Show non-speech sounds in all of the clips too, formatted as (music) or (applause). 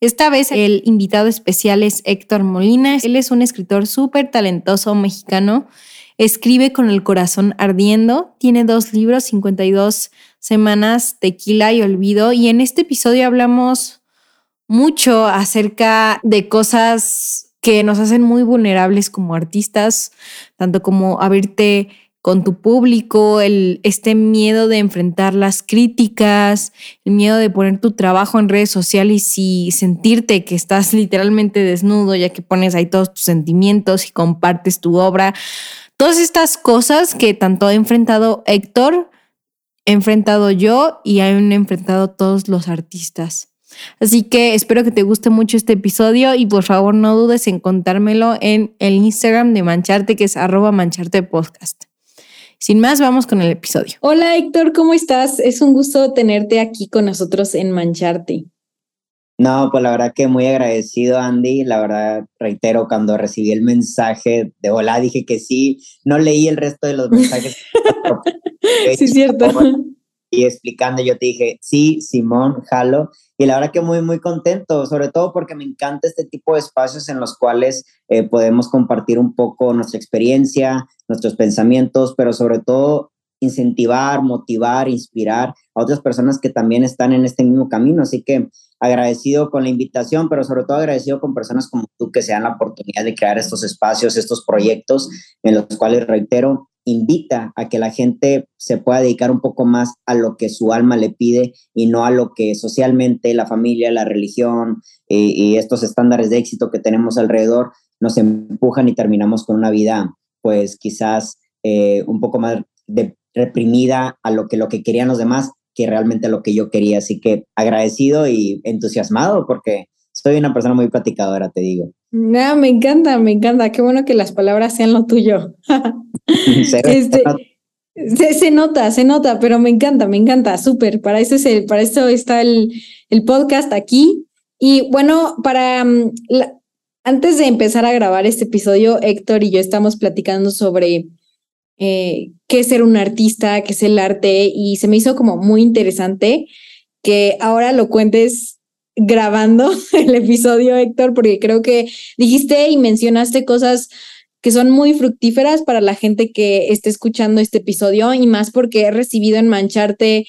esta vez el invitado especial es Héctor Molina. Él es un escritor súper talentoso mexicano. Escribe con el corazón ardiendo. Tiene dos libros, 52 semanas, Tequila y Olvido. Y en este episodio hablamos mucho acerca de cosas que nos hacen muy vulnerables como artistas, tanto como abrirte con tu público, el, este miedo de enfrentar las críticas, el miedo de poner tu trabajo en redes sociales y sentirte que estás (laughs) literalmente desnudo ya que pones ahí todos tus sentimientos y compartes tu obra. Todas estas cosas que tanto ha enfrentado Héctor, he enfrentado yo y han enfrentado todos los artistas. Así que espero que te guste mucho este episodio y por favor no dudes en contármelo en el Instagram de Mancharte, que es arroba mancharte podcast. Sin más, vamos con el episodio. Hola Héctor, ¿cómo estás? Es un gusto tenerte aquí con nosotros en Mancharte. No, pues la verdad que muy agradecido, Andy. La verdad, reitero, cuando recibí el mensaje de hola, dije que sí. No leí el resto de los (laughs) mensajes. sí, cierto. Y explicando, yo te dije, sí, Simón, jalo. Y la verdad que muy, muy contento, sobre todo porque me encanta este tipo de espacios en los cuales eh, podemos compartir un poco nuestra experiencia, nuestros pensamientos, pero sobre todo incentivar, motivar, inspirar a otras personas que también están en este mismo camino. Así que agradecido con la invitación, pero sobre todo agradecido con personas como tú que se dan la oportunidad de crear estos espacios, estos proyectos en los cuales, reitero, invita a que la gente se pueda dedicar un poco más a lo que su alma le pide y no a lo que socialmente la familia, la religión y, y estos estándares de éxito que tenemos alrededor nos empujan y terminamos con una vida pues quizás eh, un poco más de, reprimida a lo que, lo que querían los demás que realmente lo que yo quería. Así que agradecido y entusiasmado porque soy una persona muy platicadora, te digo. No, me encanta, me encanta. Qué bueno que las palabras sean lo tuyo. (laughs) se, este, se, nota, se nota, pero me encanta, me encanta, súper. Para eso, es el, para eso está el, el podcast aquí. Y bueno, para mm, antes de empezar a grabar este episodio, Héctor y yo estamos platicando sobre eh, qué es ser un artista, qué es el arte, y se me hizo como muy interesante que ahora lo cuentes grabando (laughs) el episodio, Héctor, porque creo que dijiste y mencionaste cosas que son muy fructíferas para la gente que esté escuchando este episodio y más porque he recibido en Mancharte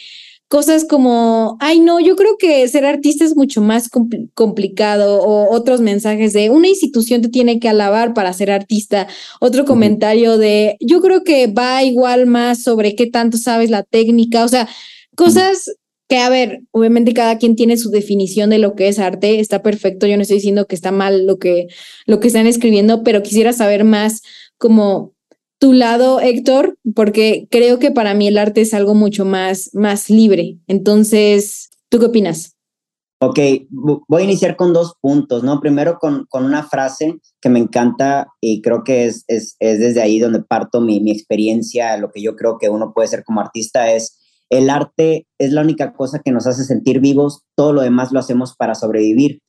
cosas como, ay no, yo creo que ser artista es mucho más complicado o otros mensajes de una institución te tiene que alabar para ser artista, otro comentario de, yo creo que va igual más sobre qué tanto sabes la técnica, o sea, cosas que, a ver, obviamente cada quien tiene su definición de lo que es arte, está perfecto, yo no estoy diciendo que está mal lo que, lo que están escribiendo, pero quisiera saber más como tu lado, Héctor, porque creo que para mí el arte es algo mucho más, más libre. Entonces, ¿tú qué opinas? Ok, voy a iniciar con dos puntos, ¿no? Primero con, con una frase que me encanta y creo que es, es, es desde ahí donde parto mi, mi, experiencia, lo que yo creo que uno puede ser como artista es, el arte es la única cosa que nos hace sentir vivos, todo lo demás lo hacemos para sobrevivir.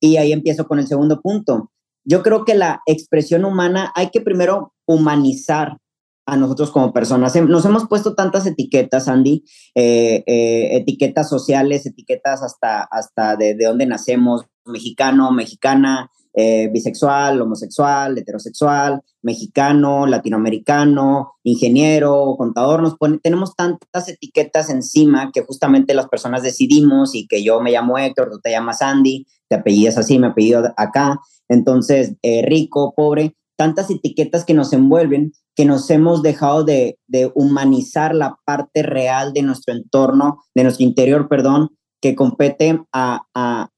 Y ahí empiezo con el segundo punto yo creo que la expresión humana hay que primero humanizar a nosotros como personas. Nos hemos puesto tantas etiquetas, Andy, eh, eh, etiquetas sociales, etiquetas hasta, hasta de, de dónde nacemos, mexicano, mexicana, eh, bisexual, homosexual, heterosexual, mexicano, latinoamericano, ingeniero, contador, nos pone, tenemos tantas etiquetas encima que justamente las personas decidimos y que yo me llamo Héctor, tú te llamas Andy, te apellidas así, me apellido acá, entonces eh, rico, pobre, tantas etiquetas que nos envuelven que nos hemos dejado de, de humanizar la parte real de nuestro entorno, de nuestro interior, perdón, que compete a, a,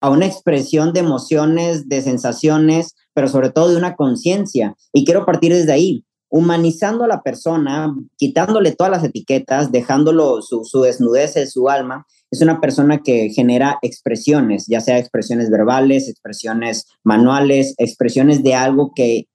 a una expresión de emociones, de sensaciones, pero sobre todo de una conciencia. Y quiero partir desde ahí, humanizando a la persona, quitándole todas las etiquetas, dejándolo su, su desnudez, su alma, es una persona que genera expresiones, ya sea expresiones verbales, expresiones manuales, expresiones de algo que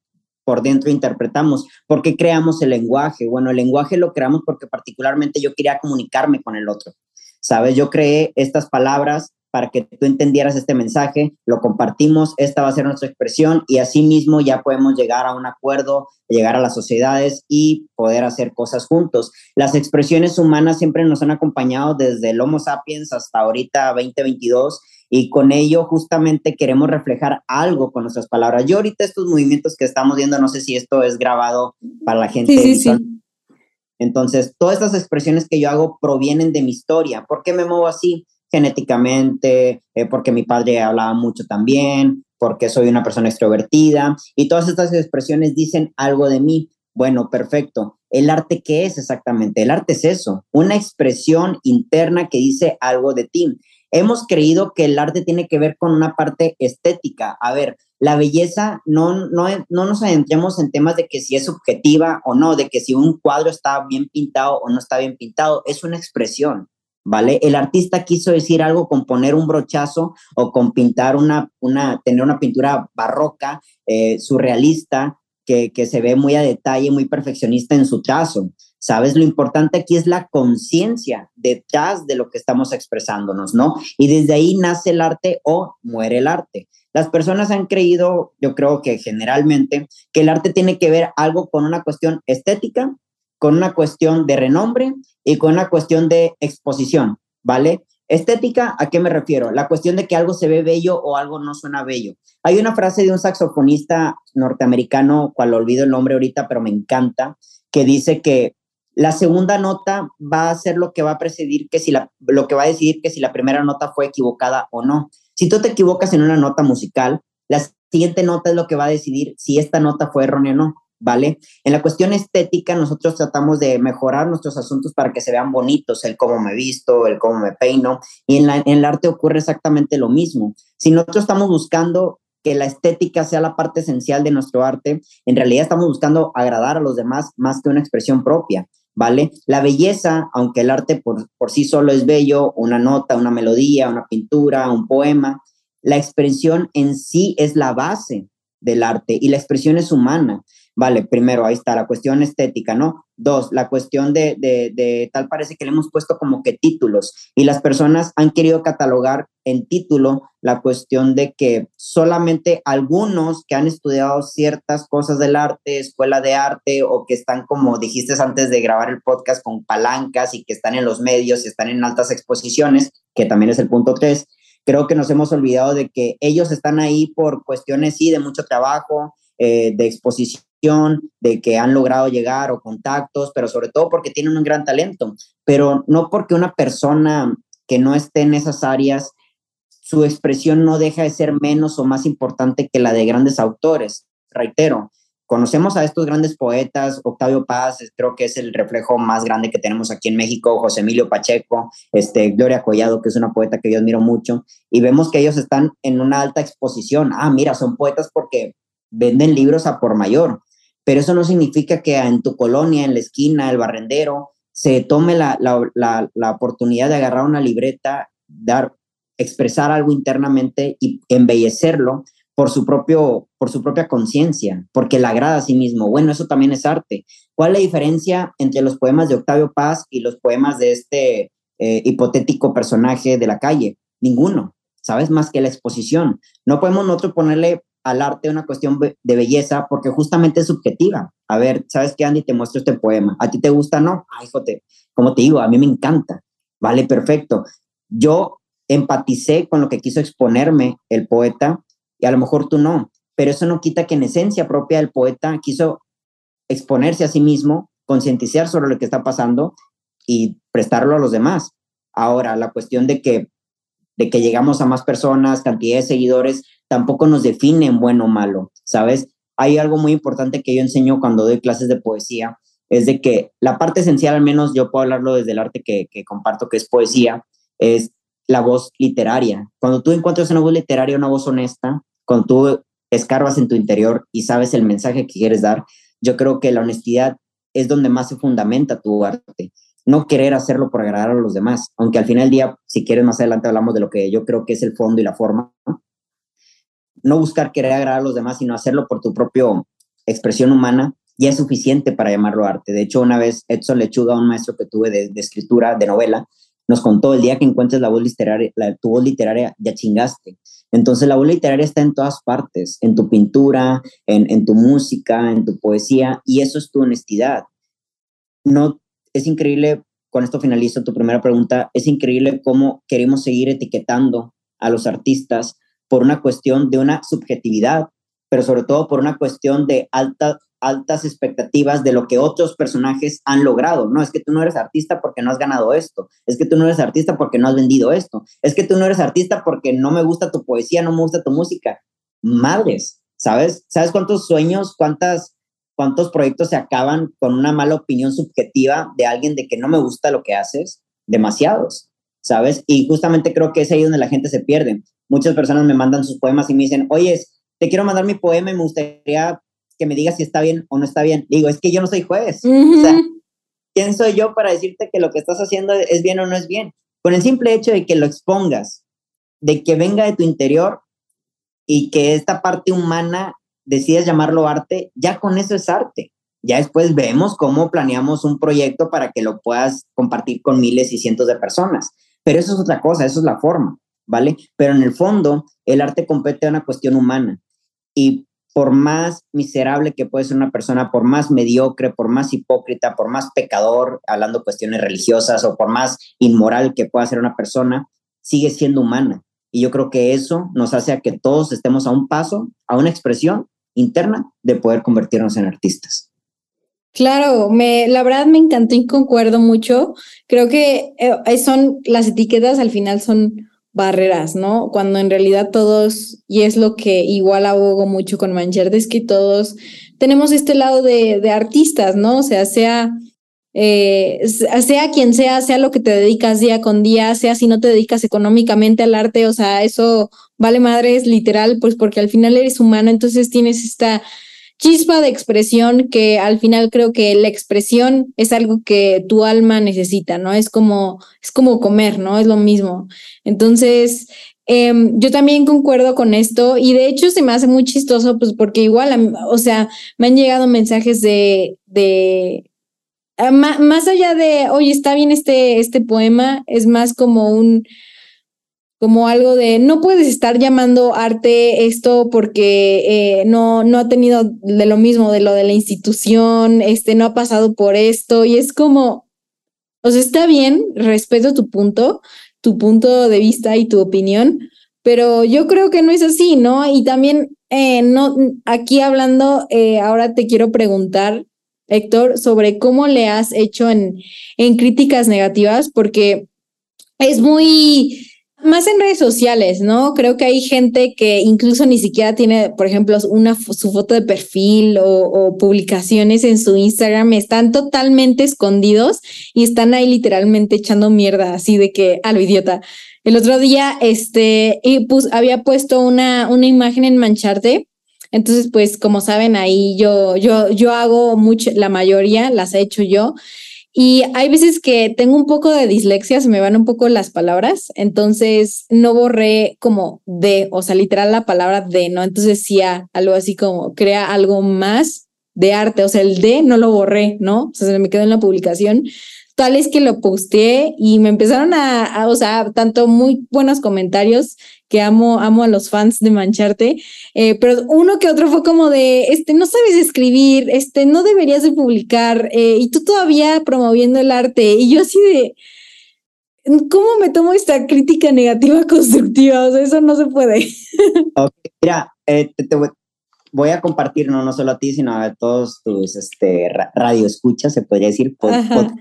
por dentro interpretamos. ¿Por qué creamos el lenguaje? Bueno, el lenguaje lo creamos porque particularmente yo quería comunicarme con el otro. ¿Sabes? Yo creé estas palabras para que tú entendieras este mensaje, lo compartimos, esta va a ser nuestra expresión y así mismo ya podemos llegar a un acuerdo, llegar a las sociedades y poder hacer cosas juntos. Las expresiones humanas siempre nos han acompañado desde el Homo sapiens hasta ahorita 2022 y con ello justamente queremos reflejar algo con nuestras palabras. Yo ahorita estos movimientos que estamos viendo, no sé si esto es grabado para la gente. Sí, sí, sí. Entonces, todas estas expresiones que yo hago provienen de mi historia. ¿Por qué me muevo así? Genéticamente, eh, porque mi padre hablaba mucho también, porque soy una persona extrovertida y todas estas expresiones dicen algo de mí. Bueno, perfecto. ¿El arte qué es exactamente? El arte es eso, una expresión interna que dice algo de ti. Hemos creído que el arte tiene que ver con una parte estética. A ver, la belleza, no, no, no nos adentremos en temas de que si es subjetiva o no, de que si un cuadro está bien pintado o no está bien pintado, es una expresión, ¿vale? El artista quiso decir algo con poner un brochazo o con pintar una, una tener una pintura barroca, eh, surrealista, que, que se ve muy a detalle, muy perfeccionista en su trazo. ¿Sabes? Lo importante aquí es la conciencia detrás de lo que estamos expresándonos, ¿no? Y desde ahí nace el arte o muere el arte. Las personas han creído, yo creo que generalmente, que el arte tiene que ver algo con una cuestión estética, con una cuestión de renombre y con una cuestión de exposición, ¿vale? Estética, ¿a qué me refiero? La cuestión de que algo se ve bello o algo no suena bello. Hay una frase de un saxofonista norteamericano, cual olvido el nombre ahorita, pero me encanta, que dice que la segunda nota va a ser lo que va a precedir que si la, lo que va a decidir que si la primera nota fue equivocada o no. Si tú te equivocas en una nota musical, la siguiente nota es lo que va a decidir si esta nota fue errónea o no, ¿vale? En la cuestión estética, nosotros tratamos de mejorar nuestros asuntos para que se vean bonitos, el cómo me visto, el cómo me peino, y en, en el arte ocurre exactamente lo mismo. Si nosotros estamos buscando que la estética sea la parte esencial de nuestro arte, en realidad estamos buscando agradar a los demás más que una expresión propia. ¿vale? La belleza, aunque el arte por, por sí solo es bello, una nota, una melodía, una pintura, un poema, la expresión en sí es la base del arte y la expresión es humana. Vale, primero, ahí está la cuestión estética, ¿no? Dos, la cuestión de, de, tal parece que le hemos puesto como que títulos y las personas han querido catalogar en título la cuestión de que solamente algunos que han estudiado ciertas cosas del arte, escuela de arte o que están como dijiste antes de grabar el podcast con palancas y que están en los medios y están en altas exposiciones, que también es el punto tres, creo que nos hemos olvidado de que ellos están ahí por cuestiones, sí, de mucho trabajo, eh, de exposición de que han logrado llegar o contactos, pero sobre todo porque tienen un gran talento, pero no porque una persona que no esté en esas áreas, su expresión no deja de ser menos o más importante que la de grandes autores. Reitero, conocemos a estos grandes poetas, Octavio Paz, creo que es el reflejo más grande que tenemos aquí en México, José Emilio Pacheco, este, Gloria Collado, que es una poeta que yo admiro mucho, y vemos que ellos están en una alta exposición. Ah, mira, son poetas porque venden libros a por mayor, pero eso no significa que en tu colonia, en la esquina, el barrendero, se tome la, oportunidad de agarrar una libreta, dar, expresar algo internamente y embellecerlo por su, propio, por su propia conciencia, porque le agrada a sí mismo. Bueno, eso también es arte. ¿Cuál es la diferencia entre los poemas de Octavio Paz y los poemas de este eh, hipotético personaje de la calle? Ninguno, ¿sabes? Más que la exposición. No podemos nosotros ponerle al arte una cuestión de belleza porque justamente es subjetiva. A ver, ¿sabes qué, Andy? Te muestro este poema. ¿A ti te gusta? No. Ay, jote, como te digo, a mí me encanta. Vale, perfecto. Yo empaticé con lo que quiso exponerme el poeta y a lo mejor tú no, pero eso no quita que en esencia propia el poeta quiso exponerse a sí mismo, concientizar sobre lo que está pasando y prestarlo a los demás. Ahora, la cuestión de que de que llegamos a más personas, cantidad de seguidores, tampoco nos define en bueno o malo, ¿sabes? Hay algo muy importante que yo enseño cuando doy clases de poesía, es de que la parte esencial, al menos yo puedo hablarlo desde el arte que, que comparto, que es poesía, es la voz literaria. Cuando tú encuentras una voz literaria, una voz honesta, cuando tú escarbas en tu interior y sabes el mensaje que quieres dar, yo creo que la honestidad es donde más se fundamenta tu arte. no querer hacerlo por agradar a los demás, aunque al final del día, si quieres más adelante hablamos de lo que yo creo que es el fondo y la forma, ¿no? Buscar querer agradar a los demás, sino hacerlo por tu propia expresión humana, ya es suficiente para llamarlo arte. De hecho, una vez Edson Lechuga, un maestro que tuve de, escritura, de novela, nos contó, el día que encuentres la voz literaria, la, tu voz literaria, ya chingaste. Entonces la voz literaria está en todas partes, en tu pintura, en, en tu música, en tu poesía, y eso es tu honestidad. No es increíble, con esto finalizo tu primera pregunta, es increíble cómo queremos seguir etiquetando a los artistas por una cuestión de una subjetividad, pero sobre todo por una cuestión de alta, altas expectativas de lo que otros personajes han logrado. No, es que tú no eres artista porque no has ganado esto, es que tú no eres artista porque no has vendido esto, es que tú no eres artista porque no me gusta tu poesía, no me gusta tu música. Madres, ¿sabes? ¿Sabes cuántos sueños, cuántas ¿Cuántos proyectos se acaban con una mala opinión subjetiva de alguien de que no me gusta lo que haces? Demasiados, ¿sabes? Y justamente creo que es ahí donde la gente se pierde. Muchas personas me mandan sus poemas y me dicen, oye, te quiero mandar mi poema y me gustaría que me digas si está bien o no está bien. digo, es que yo no soy juez. O sea, ¿quién soy yo para decirte que lo que estás haciendo es bien o no es bien? Con el simple hecho de que lo expongas, de que venga de tu interior y que esta parte humana decides llamarlo arte, ya con eso es arte. Ya después vemos cómo planeamos un proyecto para que lo puedas compartir con miles y cientos de personas. Pero eso es otra cosa, eso es la forma, ¿vale? Pero en el fondo, el arte compete a una cuestión humana. Y por más miserable que puede ser una persona, por más mediocre, por más hipócrita, por más pecador, hablando cuestiones religiosas, o por más inmoral que pueda ser una persona, sigue siendo humana. Y yo creo que eso nos hace a que todos estemos a un paso, a una expresión interna de poder convertirnos en artistas. Claro, me, la verdad me encantó y concuerdo mucho. Creo que eh, son las etiquetas al final son barreras, ¿no? Cuando en realidad todos, y es lo que igual abogo mucho con Manchester, es que todos tenemos este lado de, de artistas, ¿no? O sea, sea eh, sea quien sea, sea lo que te dedicas día con día, sea si no te dedicas económicamente al arte, o sea, eso vale madre, es literal, pues porque al final eres humano, entonces tienes esta chispa de expresión que al final creo que la expresión es algo que tu alma necesita, ¿no? Es como, es como comer, ¿no? Es lo mismo. Entonces, em, yo también concuerdo con esto y de hecho se me hace muy chistoso, pues porque igual, o sea, me han llegado mensajes de, de Ah, más allá de, oye, está bien este, este poema, es más como un, como algo de, no puedes estar llamando arte esto porque eh, no, no ha tenido de lo mismo, de lo de la institución, este, no ha pasado por esto, y es como, o sea, está bien, respeto tu punto, tu punto de vista y tu opinión, pero yo creo que no es así, ¿no? Y también, eh, no, aquí hablando, eh, ahora te quiero preguntar, Héctor, sobre cómo le has hecho en, en críticas negativas, porque es muy, más en redes sociales, ¿no? Creo que hay gente que incluso ni siquiera tiene, por ejemplo, una, su foto de perfil o, publicaciones en su Instagram, están totalmente escondidos y están ahí literalmente echando mierda, así de que a lo idiota. El otro día, este, y pues, había puesto una, una imagen en Mancharte entonces, pues como saben, ahí yo, yo, yo hago mucho, la mayoría las he hecho yo. Y hay veces que tengo un poco de dislexia, se me van un poco las palabras, entonces no borré como de, o sea, literal la palabra de, ¿no? Entonces decía algo así como, crea algo más de arte, o sea, el de no lo borré, ¿no? O sea, se me quedó en la publicación. Tal es que lo posteé y me empezaron a, o sea, tanto muy buenos comentarios que amo, amo a los fans de Mancharte, eh, pero uno que otro fue como de, este, no sabes escribir, este, no deberías de publicar, eh, y tú todavía promoviendo el arte, y yo así de, ¿cómo me tomo esta crítica negativa (laughs) constructiva? O sea, eso no se puede. (laughs) mira, eh, te, voy a compartir, no, no solo a ti, sino a todos tus este, radio escuchas, se podría decir, podcast,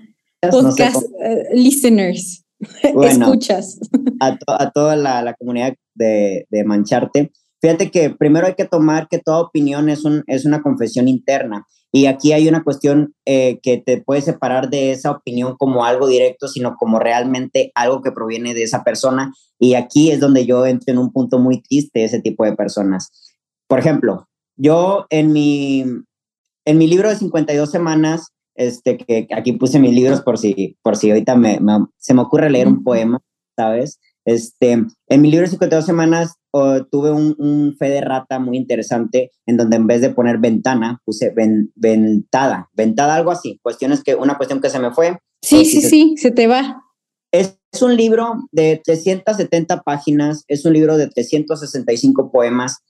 listeners. (laughs) Escuchas. A, toda la, comunidad de, Mancharte. Fíjate que primero hay que tomar que toda opinión es, un, es una confesión interna. Y aquí hay una cuestión eh, que te puede separar de esa opinión como algo directo, sino como realmente algo que proviene de esa persona. Y aquí es donde yo entro en un punto muy triste de ese tipo de personas. Por ejemplo, yo en mi, en mi libro de 52 semanas este, que aquí puse mis libros por si, por si ahorita me, se me ocurre leer un poema, ¿sabes? Este, en mi libro 52 semanas tuve un, un, fe de rata muy interesante en donde en vez de poner ventana puse ventada, ventada algo así, cuestiones que, una cuestión que se me fue. Sí, sí, sí, se te va. Es, es un libro de 370 páginas, es un libro de 365 poemas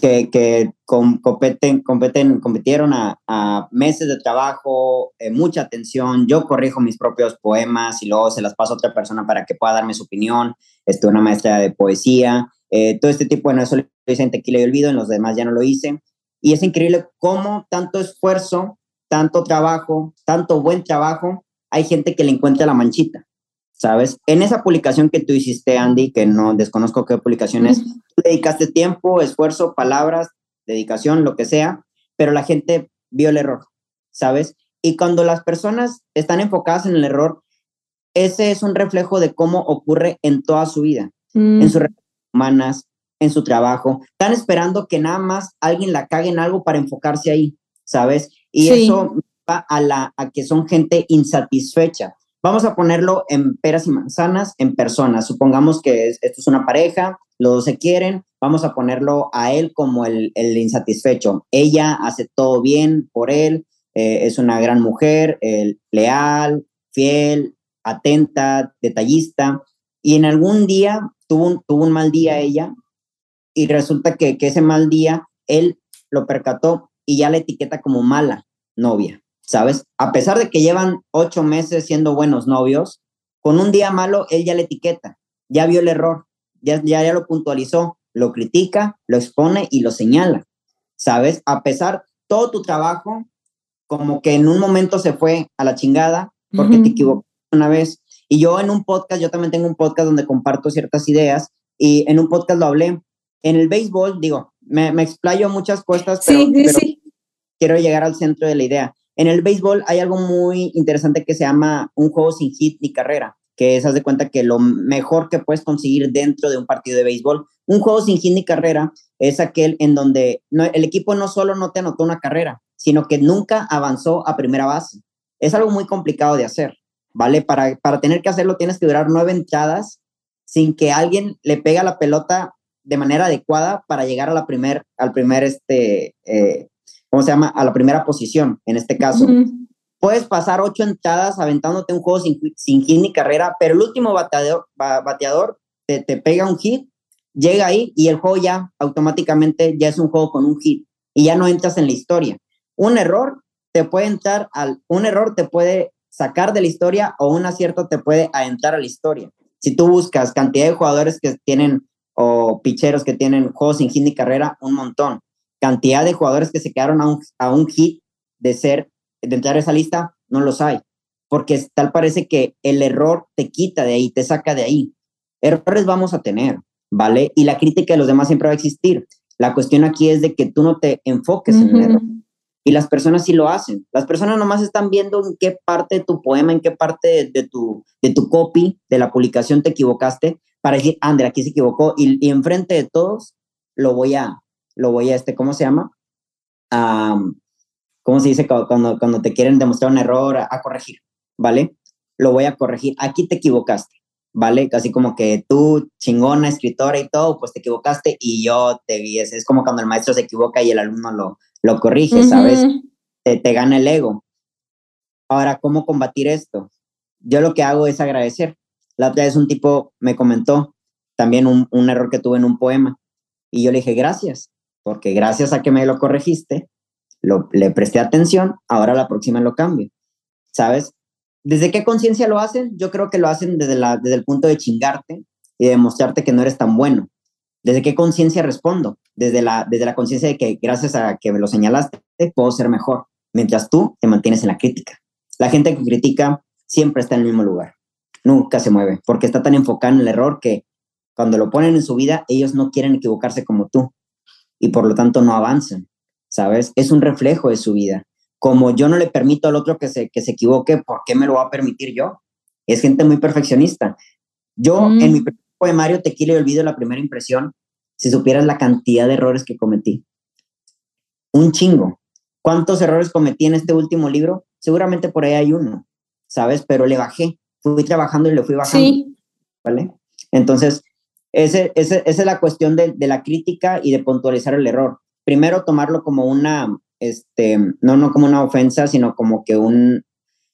que, que competen, competen, competieron a, meses de trabajo, eh, mucha atención. Yo corrijo mis propios poemas y luego se las paso a otra persona para que pueda darme su opinión. Este, una maestra de poesía. Eh, todo este tipo, bueno, eso lo hice en Tequila y Olvido, en los demás ya no lo hice. Y es increíble cómo tanto esfuerzo, tanto trabajo, tanto buen trabajo, hay gente que le encuentra la manchita. ¿Sabes? En esa publicación que tú hiciste, Andy, que no desconozco qué publicación es, tú dedicaste tiempo, esfuerzo, palabras, dedicación, lo que sea, pero la gente vio el error, ¿sabes? Y cuando las personas están enfocadas en el error, ese es un reflejo de cómo ocurre en toda su vida, en sus relaciones humanas, en su trabajo. Están esperando que nada más alguien la cague en algo para enfocarse ahí, ¿sabes? Y eso va a, la, a que son gente insatisfecha. Vamos a ponerlo en peras y manzanas, en personas. Supongamos que esto es una pareja, los dos se quieren, vamos a ponerlo a él como el, insatisfecho. Ella hace todo bien por él, eh, es una gran mujer, leal, fiel, atenta, detallista, y en algún día tuvo un, mal día ella, y resulta que ese mal día él lo percató y ya la etiqueta como mala novia. ¿Sabes? A pesar de que llevan ocho meses siendo buenos novios, con un día malo él ya le etiqueta, ya vio el error, ya, ya, ya lo puntualizó, lo critica, lo expone y lo señala, ¿sabes? A pesar todo tu trabajo, como que en un momento se fue a la chingada porque te equivocaste una vez. Y yo en un podcast, yo también tengo un podcast donde comparto ciertas ideas y en un podcast lo hablé. En el béisbol, digo, me, me explayo muchas cosas, pero, sí, sí. quiero llegar al centro de la idea. En el béisbol hay algo muy interesante que se llama un juego sin hit ni carrera, que es, haz de cuenta que lo mejor que puedes conseguir dentro de un partido de béisbol, un juego sin hit ni carrera es aquel en donde el equipo no solo no te anotó una carrera, sino que nunca avanzó a primera base. Es algo muy complicado de hacer, ¿vale? Para, para tener que hacerlo tienes que durar nueve entradas sin que alguien le pegue la pelota de manera adecuada para llegar a la primer, al primer este, eh, ¿cómo se llama? A la primera posición, en este caso. Puedes pasar ocho entradas aventándote un juego sin, sin hit ni carrera, pero el último bateador, bateador te, te, pega un hit, llega ahí y el juego ya automáticamente ya es un juego con un hit y ya no entras en la historia. Un error te puede entrar al, un error te puede sacar de la historia o un acierto te puede adentrar a la historia. Si tú buscas cantidad de jugadores que tienen o picheros que tienen juegos sin hit ni carrera, un montón cantidad de jugadores que se quedaron a un, a un hit de ser, de entrar a esa lista, no los hay. Porque tal parece que el error te quita de ahí, te saca de ahí. Errores vamos a tener, ¿vale? Y la crítica de los demás siempre va a existir. La cuestión aquí es de que tú no te enfoques en el error. Y las personas sí lo hacen. Las personas nomás están viendo en qué parte de tu poema, en qué parte de, tu, de tu copy, de la publicación te equivocaste, para decir, André, aquí se equivocó. Y, y enfrente de todos lo voy a, lo voy a, este, ¿cómo se llama? ¿Cómo se dice cuando, cuando te quieren demostrar un error? A, corregir, ¿vale? Lo voy a corregir. Aquí te equivocaste, ¿vale? Casi como que tú, chingona, escritora y todo, pues te equivocaste y yo te vi. Es, como cuando el maestro se equivoca y el alumno lo, lo corrige, ¿sabes? Te, te gana el ego. Ahora, ¿cómo combatir esto? Yo lo que hago es agradecer. La otra vez un tipo me comentó también un, un error que tuve en un poema y yo le dije, gracias porque gracias a que me lo corregiste, le presté atención, ahora la próxima lo cambio, ¿sabes? ¿Desde qué conciencia lo hacen? Yo creo que lo hacen desde, la, desde el punto de chingarte y demostrarte que no eres tan bueno. ¿Desde qué conciencia respondo? Desde la, desde la conciencia de que gracias a que me lo señalaste, puedo ser mejor, mientras tú te mantienes en la crítica. La gente que critica siempre está en el mismo lugar, nunca se mueve, porque está tan enfocada en el error que cuando lo ponen en su vida, ellos no quieren equivocarse como tú y por lo tanto no avanzan, ¿sabes? Es un reflejo de su vida. Como yo no le permito al otro que se, que se equivoque, ¿por qué me lo va a permitir yo? Es gente muy perfeccionista. Yo mm. en mi poemario Tequila y Olvido, la primera impresión, si supieras la cantidad de errores que cometí. Un chingo. ¿Cuántos errores cometí en este último libro? seguramente por ahí hay uno, ¿sabes? Pero le bajé, fui trabajando y le fui bajando. Sí. ¿Vale? Entonces, ese, esa es la cuestión de, de, la crítica y de puntualizar el error. Primero, tomarlo como una, este, no, no como una ofensa, sino como que un,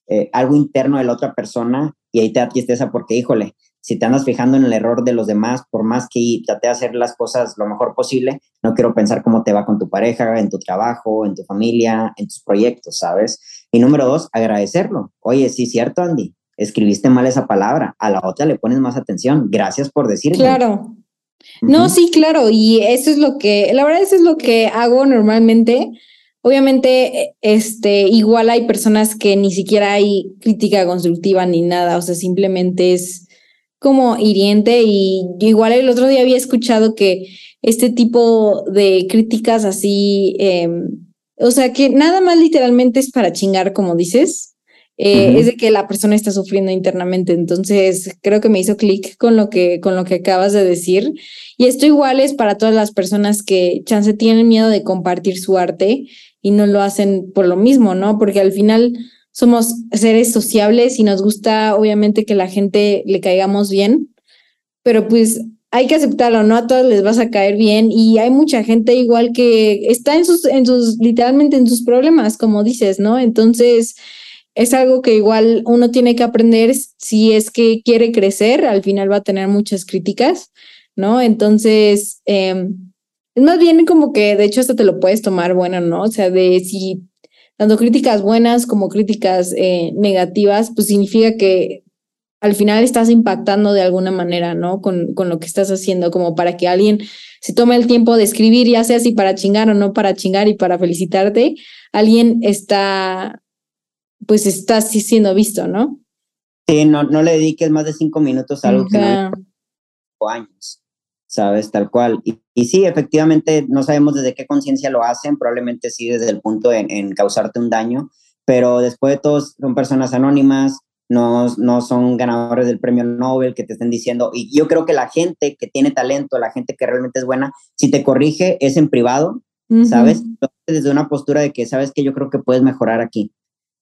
eh, algo interno de la otra persona y ahí te da tristeza porque, híjole, si te andas fijando en el error de los demás, por más que trate de hacer las cosas lo mejor posible, no quiero pensar cómo te va con tu pareja, en tu trabajo, en tu familia, en tus proyectos, ¿sabes? Y número dos, agradecerlo. Oye, sí, cierto, Andy, escribiste mal esa palabra, a la otra le pones más atención. Gracias por decirlo. Claro. No, sí, claro, y eso es lo que, la verdad, eso es lo que hago normalmente. Obviamente, este, igual hay personas que ni siquiera hay crítica constructiva ni nada, o sea, simplemente es como hiriente y igual el otro día había escuchado que este tipo de críticas así, em, o sea, que nada más literalmente es para chingar, como dices, eh, es de que la persona está sufriendo internamente. Entonces, creo que me hizo clic con lo que con lo que acabas de decir. Y esto igual es para todas las personas que chance tienen miedo de compartir su arte y no lo hacen por lo mismo, ¿no? Porque al final somos seres sociables y nos gusta obviamente que la gente le caigamos bien, pero pues hay que aceptarlo, no a todos les vas a caer bien y hay mucha gente igual que está en sus, en sus, literalmente en sus problemas, como dices, ¿no? Entonces es algo que igual uno tiene que aprender si es que quiere crecer, al final va a tener muchas críticas, ¿no? Entonces, em, es más bien como que de hecho hasta te lo puedes tomar bueno, ¿no? O sea, de si tanto críticas buenas como críticas eh, negativas, pues significa que al final estás impactando de alguna manera, ¿no? Con, con lo que estás haciendo, como para que alguien se tome el tiempo de escribir, ya sea si para chingar o no para chingar y para felicitarte, alguien está, pues está así siendo visto, ¿no? Sí, no, no le dediques más de cinco minutos a algo que no años. ¿sabes? Tal cual. Y, y sí, efectivamente, no sabemos desde qué conciencia lo hacen, probablemente sí desde el punto en, en, causarte un daño, pero después de todos son personas anónimas, no, no son ganadores del premio Nobel que te estén diciendo, y yo creo que la gente que tiene talento, la gente que realmente es buena, si te corrige es en privado, ¿sabes? Desde una postura de que, ¿sabes que Yo creo que puedes mejorar aquí,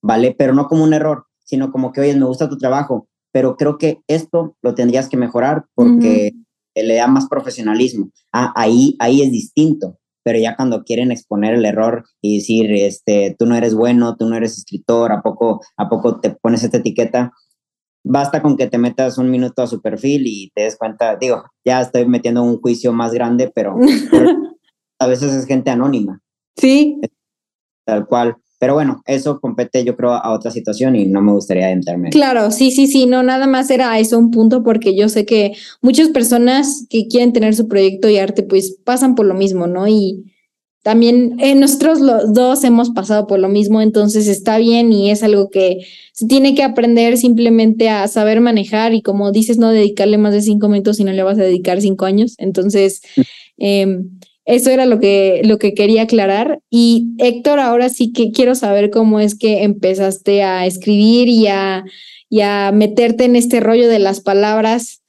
¿vale? Pero no como un error, sino como que, oye, me gusta tu trabajo, pero creo que esto lo tendrías que mejorar porque le da más profesionalismo. Ah, ahí, ahí es distinto, pero ya cuando quieren exponer el error y decir, este, tú no eres bueno, tú no eres escritor, ¿a poco, ¿a poco te pones esta etiqueta? Basta con que te metas un minuto a su perfil y te des cuenta, digo, ya estoy metiendo un juicio más grande, pero, pero (laughs) a veces es gente anónima. Sí. Tal cual. Pero bueno, eso compete yo creo a otra situación y no me gustaría entrarme. Claro, sí, sí, sí, no, nada más era eso un punto porque yo sé que muchas personas que quieren tener su proyecto y arte pues pasan por lo mismo, ¿no? Y también eh, nosotros los dos hemos pasado por lo mismo, entonces está bien y es algo que se tiene que aprender simplemente a saber manejar y como dices, no dedicarle más de cinco minutos si no le vas a dedicar cinco años. Entonces, eh, eso era lo que, lo que quería aclarar. Y Héctor, ahora sí que quiero saber cómo es que empezaste a escribir y a, meterte en este rollo de las palabras.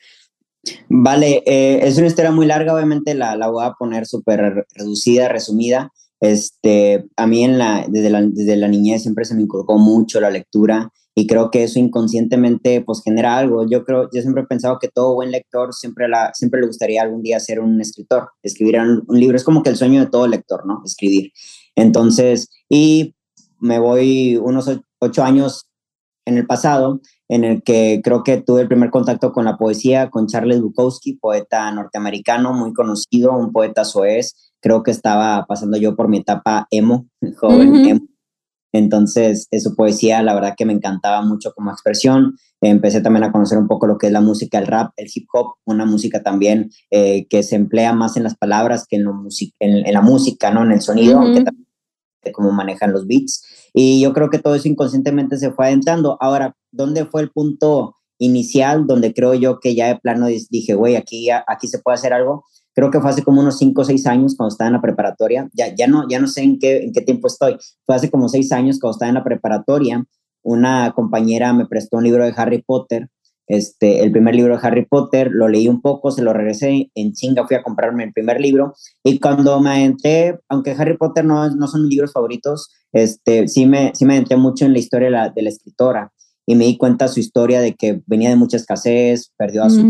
Vale, eh, es una historia muy larga, obviamente la, la voy a poner súper reducida, resumida. Este, a mí en la, desde, la, desde la niñez siempre se me inculcó mucho la lectura y creo que eso inconscientemente pues genera algo. Yo creo, yo siempre he pensado que todo buen lector siempre, la, siempre le gustaría algún día ser un escritor, escribir un, un, libro, es como que el sueño de todo lector, ¿no? Escribir. Entonces, y me voy unos ocho años en el pasado, en el que creo que tuve el primer contacto con la poesía, con Charles Bukowski, poeta norteamericano muy conocido, un poeta soez. Creo que estaba pasando yo por mi etapa emo, (laughs) joven, uh -huh. emo entonces, su poesía, la verdad que me encantaba mucho como expresión. Empecé también a conocer un poco lo que es la música, el rap, el hip hop, una música también eh, que se emplea más en las palabras que en, lo en, en la música, ¿no? En el sonido, uh -huh. aunque también cómo manejan los beats. Y yo creo que todo eso inconscientemente se fue adentrando. Ahora, ¿dónde fue el punto inicial donde creo yo que ya de plano dije, güey, aquí, aquí se puede hacer algo? Creo que fue hace como unos 5 o 6 años cuando estaba en la preparatoria, ya, ya, no, ya no sé en qué, en qué tiempo estoy, fue hace como 6 años cuando estaba en la preparatoria, una compañera me prestó un libro de Harry Potter. Este, el primer libro de Harry Potter, lo leí un poco, se lo regresé, en chinga fui a comprarme el primer libro. Y cuando me entré, aunque Harry Potter no, no son mis libros favoritos, este, sí, me, sí me entré mucho en la historia de la, de la escritora. Y me di cuenta su historia de que venía de mucha escasez, perdió a su,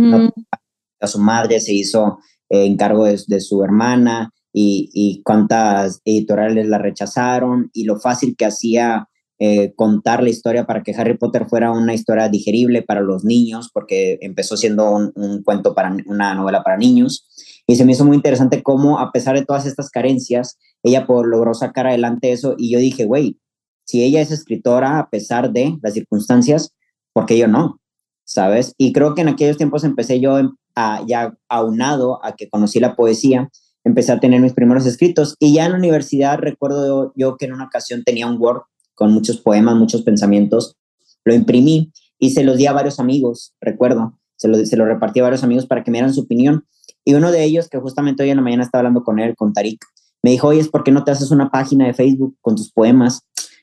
a su madre, se hizo eh, encargo de, su hermana y, y cuántas editoriales la rechazaron y lo fácil que hacía eh, contar la historia para que Harry Potter fuera una historia digerible para los niños, porque empezó siendo un, cuento para una novela para niños. Y se me hizo muy interesante cómo, a pesar de todas estas carencias, ella logró sacar adelante eso. Y yo dije, güey, si ella es escritora a pesar de las circunstancias, ¿por qué yo no? ¿Sabes? Y creo que en aquellos tiempos empecé yo a, ya aunado a que conocí la poesía, empecé a tener mis primeros escritos. Y ya en la universidad recuerdo yo, que en una ocasión tenía un Word con muchos poemas, muchos pensamientos. Lo imprimí y se los di a varios amigos, recuerdo. Se lo, se lo repartí a varios amigos para que me dieran su opinión. Y uno de ellos, que justamente hoy en la mañana estaba hablando con él, con Tarik, me dijo, oye, ¿es por qué no te haces una página de Facebook con tus poemas?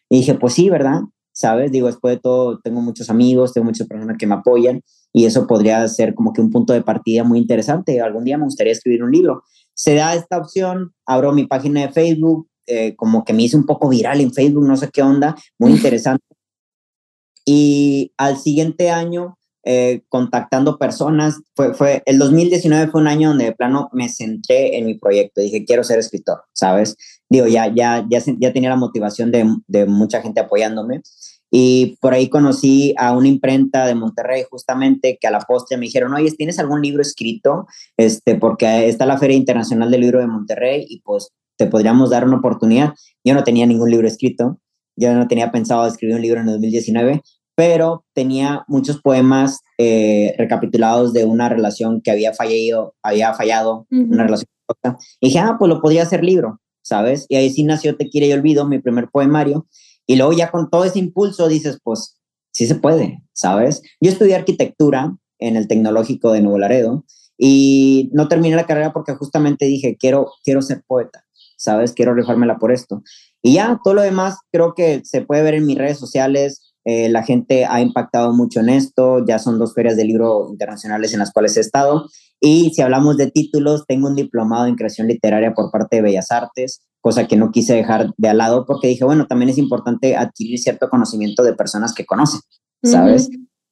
Y dije, pues sí, ¿verdad? ¿Sabes? Digo, después de todo, tengo muchos amigos, tengo muchas personas que me apoyan y eso podría ser como que un punto de partida muy interesante. Algún día me gustaría escribir un libro. Se da esta opción, abro mi página de Facebook, eh, como que me hice un poco viral en Facebook, no sé qué onda, muy (laughs) interesante. Y al siguiente año, eh, contactando personas, fue, fue, el 2019 fue un año donde de plano me centré en mi proyecto, dije, quiero ser escritor, ¿sabes? Digo, ya, ya, ya, ya tenía la motivación de, de mucha gente apoyándome. Y por ahí conocí a una imprenta de Monterrey justamente que a la postre me dijeron, oye, ¿tienes algún libro escrito? Este, porque está la Feria Internacional del Libro de Monterrey y pues te podríamos dar una oportunidad. Yo no tenía ningún libro escrito, yo no tenía pensado escribir un libro en el 2019, pero tenía muchos poemas eh, recapitulados de una relación que había fallado, había fallado, una relación. Y dije, ah, pues lo podría hacer libro, ¿sabes? Y ahí sí nació Te quiere y olvido, mi primer poemario. Y luego ya con todo ese impulso dices, pues sí se puede, ¿sabes? Yo estudié arquitectura en el Tecnológico de Nuevo Laredo y no terminé la carrera porque justamente dije, quiero, quiero ser poeta. ¿sabes? Quiero rifármela por esto. Y ya, todo lo demás creo que se puede ver en mis redes sociales. Eh, la gente ha impactado mucho en esto. Ya son dos ferias de libro internacionales en las cuales he estado. Y si hablamos de títulos, tengo un diplomado en creación literaria por parte de Bellas Artes, cosa que no quise dejar de al lado porque dije, bueno, también es importante adquirir cierto conocimiento de personas que conocen, ¿sabes?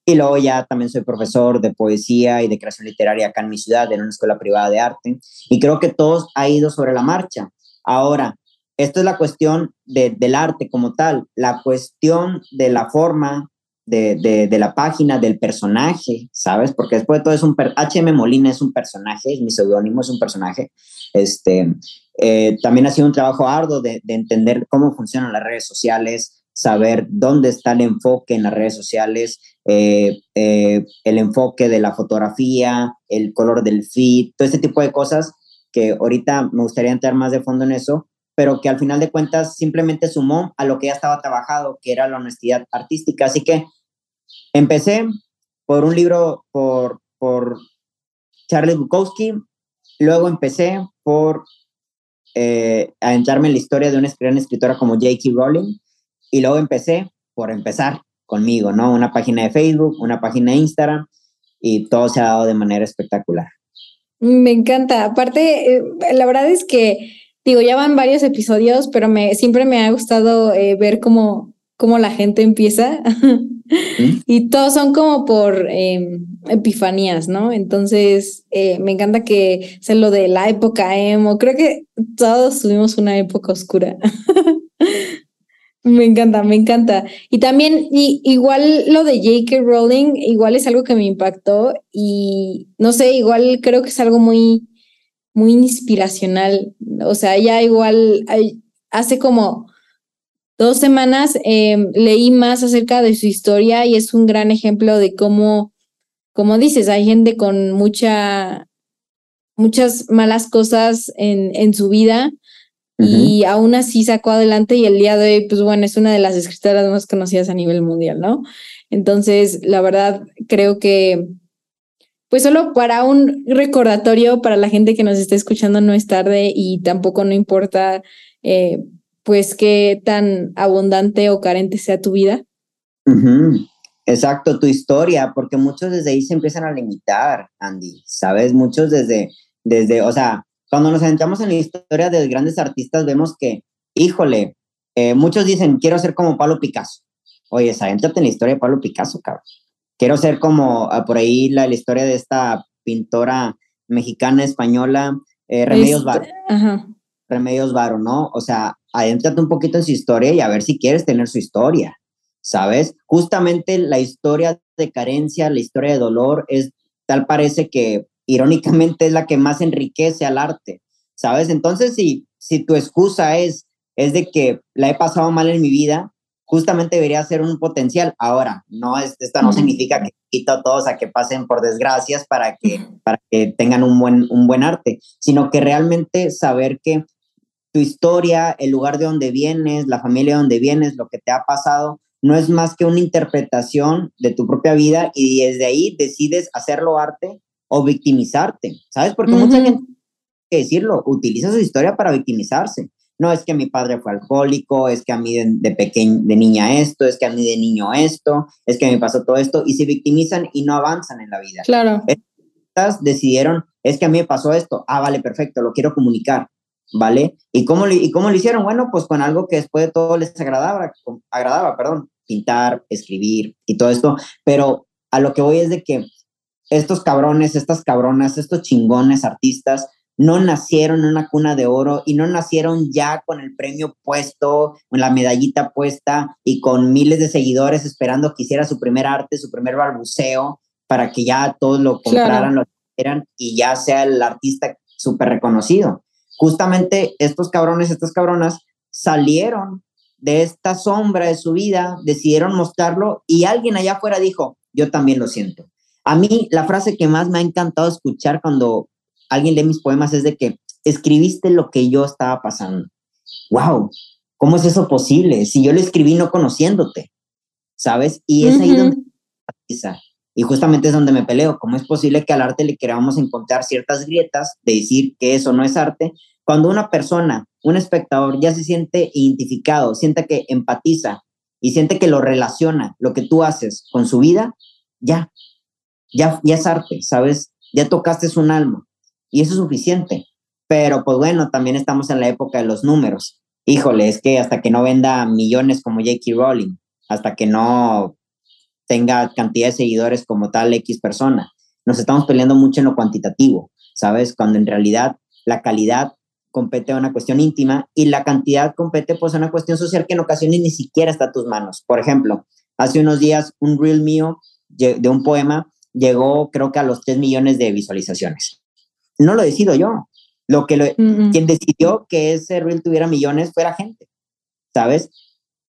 Y luego ya también soy profesor de poesía y de creación literaria acá en mi ciudad, en una escuela privada de arte. Y creo que todos ha ido sobre la marcha. Ahora, esto es la cuestión del arte como tal, la cuestión de la forma de, la página, del personaje, ¿sabes? Porque después de todo es un... HM Molina es un personaje, es mi seudónimo, es un personaje. Este, eh, también ha sido un trabajo arduo de, entender cómo funcionan las redes sociales, saber dónde está el enfoque en las redes sociales, eh, eh, el enfoque de la fotografía, el color del feed, todo este tipo de cosas que ahorita me gustaría entrar más de fondo en eso, pero que al final de cuentas simplemente sumó a lo que ya estaba trabajado, que era la honestidad artística. Así que empecé por un libro por, por Charles Bukowski, luego empecé por eh, a entrarme en la historia de una gran escritora como J.K. Rowling, y luego empecé por empezar conmigo, ¿no? Una página de Facebook, una página de Instagram, y todo se ha dado de manera espectacular. Me encanta. Aparte, eh, la verdad es que, digo, ya van varios episodios, pero me, siempre me ha gustado eh, ver cómo, cómo la gente empieza. y todos son como por em, epifanías, ¿no? Entonces, eh, me encanta que sea lo de la época emo. Creo que todos tuvimos una época oscura. (laughs) Me encanta, me encanta. Y también, y, igual lo de J.K. Rowling, igual es algo que me impactó y no sé, igual creo que es algo muy, muy inspiracional. O sea, ya igual hace como dos semanas em, leí más acerca de su historia y es un gran ejemplo de cómo, como dices, hay gente con mucha, muchas malas cosas en, en su vida y aún así sacó adelante y el día de hoy, pues bueno, es una de las escritoras más conocidas a nivel mundial, ¿no? Entonces, la verdad, creo que, pues solo para un recordatorio para la gente que nos está escuchando no es tarde y tampoco no importa, eh, pues, qué tan abundante o carente sea tu vida. Exacto, tu historia, porque muchos desde ahí se empiezan a limitar, Andy, ¿sabes? Muchos desde, desde, o sea, cuando nos adentramos en la historia de grandes artistas, vemos que, híjole, eh, muchos dicen, quiero ser como Pablo Picasso. Oye, adéntrate en la historia de Pablo Picasso, cabrón. Quiero ser como, ah, por ahí, la, la historia de esta pintora mexicana, española, eh, Remedios Varo. Remedios Varo, ¿no? O sea, adéntrate un poquito en su historia y a ver si quieres tener su historia, ¿sabes? Justamente la historia de carencia, la historia de dolor, es tal parece que irónicamente es la que más enriquece al arte, ¿sabes? Entonces, si, si tu excusa es, es de que la he pasado mal en mi vida, justamente debería ser un potencial. Ahora, no, esto no significa que quito a todos a que pasen por desgracias para que, para que tengan un buen, un buen arte, sino que realmente saber que tu historia, el lugar de donde vienes, la familia de donde vienes, lo que te ha pasado, no es más que una interpretación de tu propia vida y desde ahí decides hacerlo arte o victimizarte, ¿sabes? Porque mucha gente, que decirlo, utiliza su historia para victimizarse no es que mi padre fue alcohólico, es que a mí de, de pequeño, de niña esto, es que a mí de niño esto, es que me pasó todo esto, y se victimizan y no avanzan en la vida. Claro. Estas decidieron, es que a mí me pasó esto, ah, vale, perfecto, lo quiero comunicar, ¿vale? ¿Y cómo, y cómo lo hicieron? Bueno, pues con algo que después de todo les agradaba, agradaba, perdón, pintar, escribir y todo esto, pero a lo que voy es de que estos cabrones, estas cabronas, estos chingones artistas, no nacieron en una cuna de oro y no nacieron ya con el premio puesto, con la medallita puesta y con miles de seguidores esperando que hiciera su primer arte, su primer balbuceo, para que ya todos lo compraran, lo quieran y ya sea el artista súper reconocido. Justamente estos cabrones, estas cabronas salieron de esta sombra de su vida, decidieron mostrarlo y alguien allá afuera dijo, yo también lo siento. A mí la frase que más me ha encantado escuchar cuando alguien lee mis poemas es de que escribiste lo que yo estaba pasando. ¡Wow! ¿Cómo es eso posible? Si yo lo escribí no conociéndote, ¿sabes? Y es ahí donde y justamente es donde me peleo. ¿Cómo es posible que al arte le queramos encontrar ciertas grietas de decir que eso no es arte? Cuando una persona, un espectador, ya se siente identificado, siente que empatiza y siente que lo relaciona, lo que tú haces con su vida, ya, ya, ya es arte, ¿sabes? Ya tocaste un alma y eso es suficiente. Pero pues bueno, también estamos en la época de los números. Híjole, es que hasta que no venda millones como J.K. Rowling, hasta que no tenga cantidad de seguidores como tal X persona, nos estamos peleando mucho en lo cuantitativo, ¿sabes? Cuando en realidad la calidad compete a una cuestión íntima y la cantidad compete pues a una cuestión social que en ocasiones ni siquiera está a tus manos. Por ejemplo, hace unos días un reel mío de un poema llegó creo que a los 3 millones de visualizaciones no lo decido yo. Lo que lo, quien decidió que ese reel tuviera millones fue la gente, ¿sabes?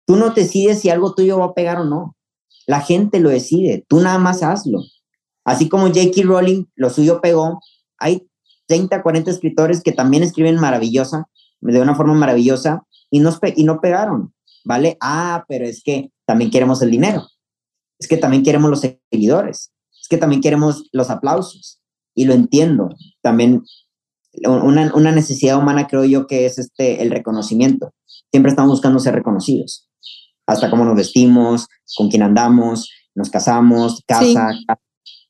Tú no decides si algo tuyo va a pegar o no. La gente lo decide, tú nada más hazlo. Así como J.K. Rowling, lo suyo pegó, hay 30, 40 escritores que también escriben maravillosa, de una forma maravillosa, y no, y no pegaron, ¿vale? Ah, pero es que también queremos el dinero, es que también queremos los seguidores, es que también queremos los aplausos, y lo entiendo. También una, una, necesidad humana creo yo que es este, el reconocimiento. Siempre estamos buscando ser reconocidos. Hasta cómo nos vestimos, con quién andamos, nos casamos, casa.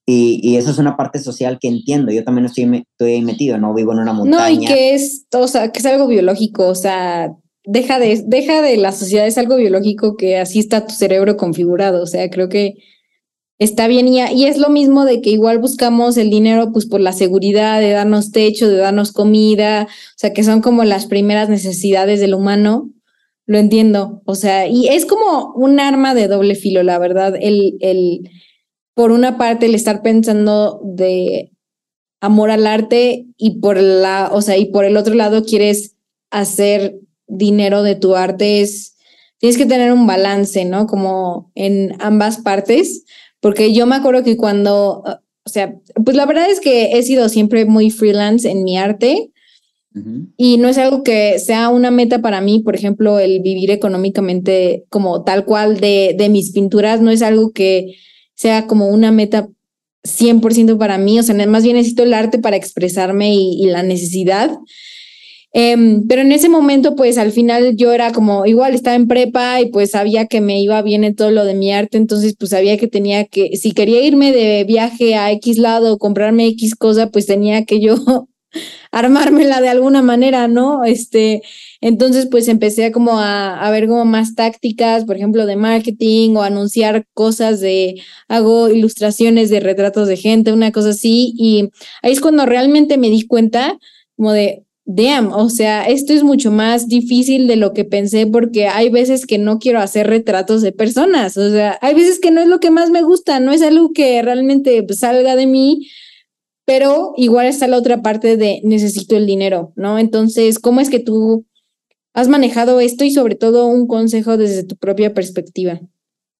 Y, y, eso es una parte social que entiendo. Yo también estoy, estoy ahí metido, no vivo en una montaña. No, y que es, o sea, que es algo biológico, o sea, deja de, deja de la sociedad, es algo biológico que así está tu cerebro configurado. O sea, creo que está bien y, y, es lo mismo de que igual buscamos el dinero pues por la seguridad de darnos techo, de darnos comida, o sea, que son como las primeras necesidades del humano. Lo entiendo, o sea, y es como un arma de doble filo, la verdad, el, el por una parte el estar pensando de amor al arte y por la, o sea, y por el otro lado quieres hacer dinero de tu arte es tienes que tener un balance, ¿no? Como en ambas partes, porque yo me acuerdo que cuando, o sea, pues la verdad es que he sido siempre muy freelance en mi arte. Y no es algo que sea una meta para mí, por ejemplo, el vivir económicamente como tal cual de, de mis pinturas, no es algo que sea como una meta 100% para mí, o sea, más bien necesito el arte para expresarme y, y la necesidad. Em, pero en ese momento, pues al final yo era como, igual estaba en prepa y pues sabía que me iba bien en todo lo de mi arte, entonces pues sabía que tenía que, si quería irme de viaje a X lado o comprarme X cosa, pues tenía que yo (laughs) armármela de alguna manera, ¿no? Este, entonces pues empecé como a, a ver como más tácticas, por ejemplo, de marketing o anunciar cosas de, hago ilustraciones de retratos de gente, una cosa así, y ahí es cuando realmente me di cuenta como de, damn, o sea, esto es mucho más difícil de lo que pensé porque hay veces que no quiero hacer retratos de personas, o sea, hay veces que no es lo que más me gusta, no es algo que realmente salga de mí, pero igual está la otra parte de necesito el dinero, ¿no? Entonces, ¿cómo es que tú has manejado esto y sobre todo un consejo desde tu propia perspectiva?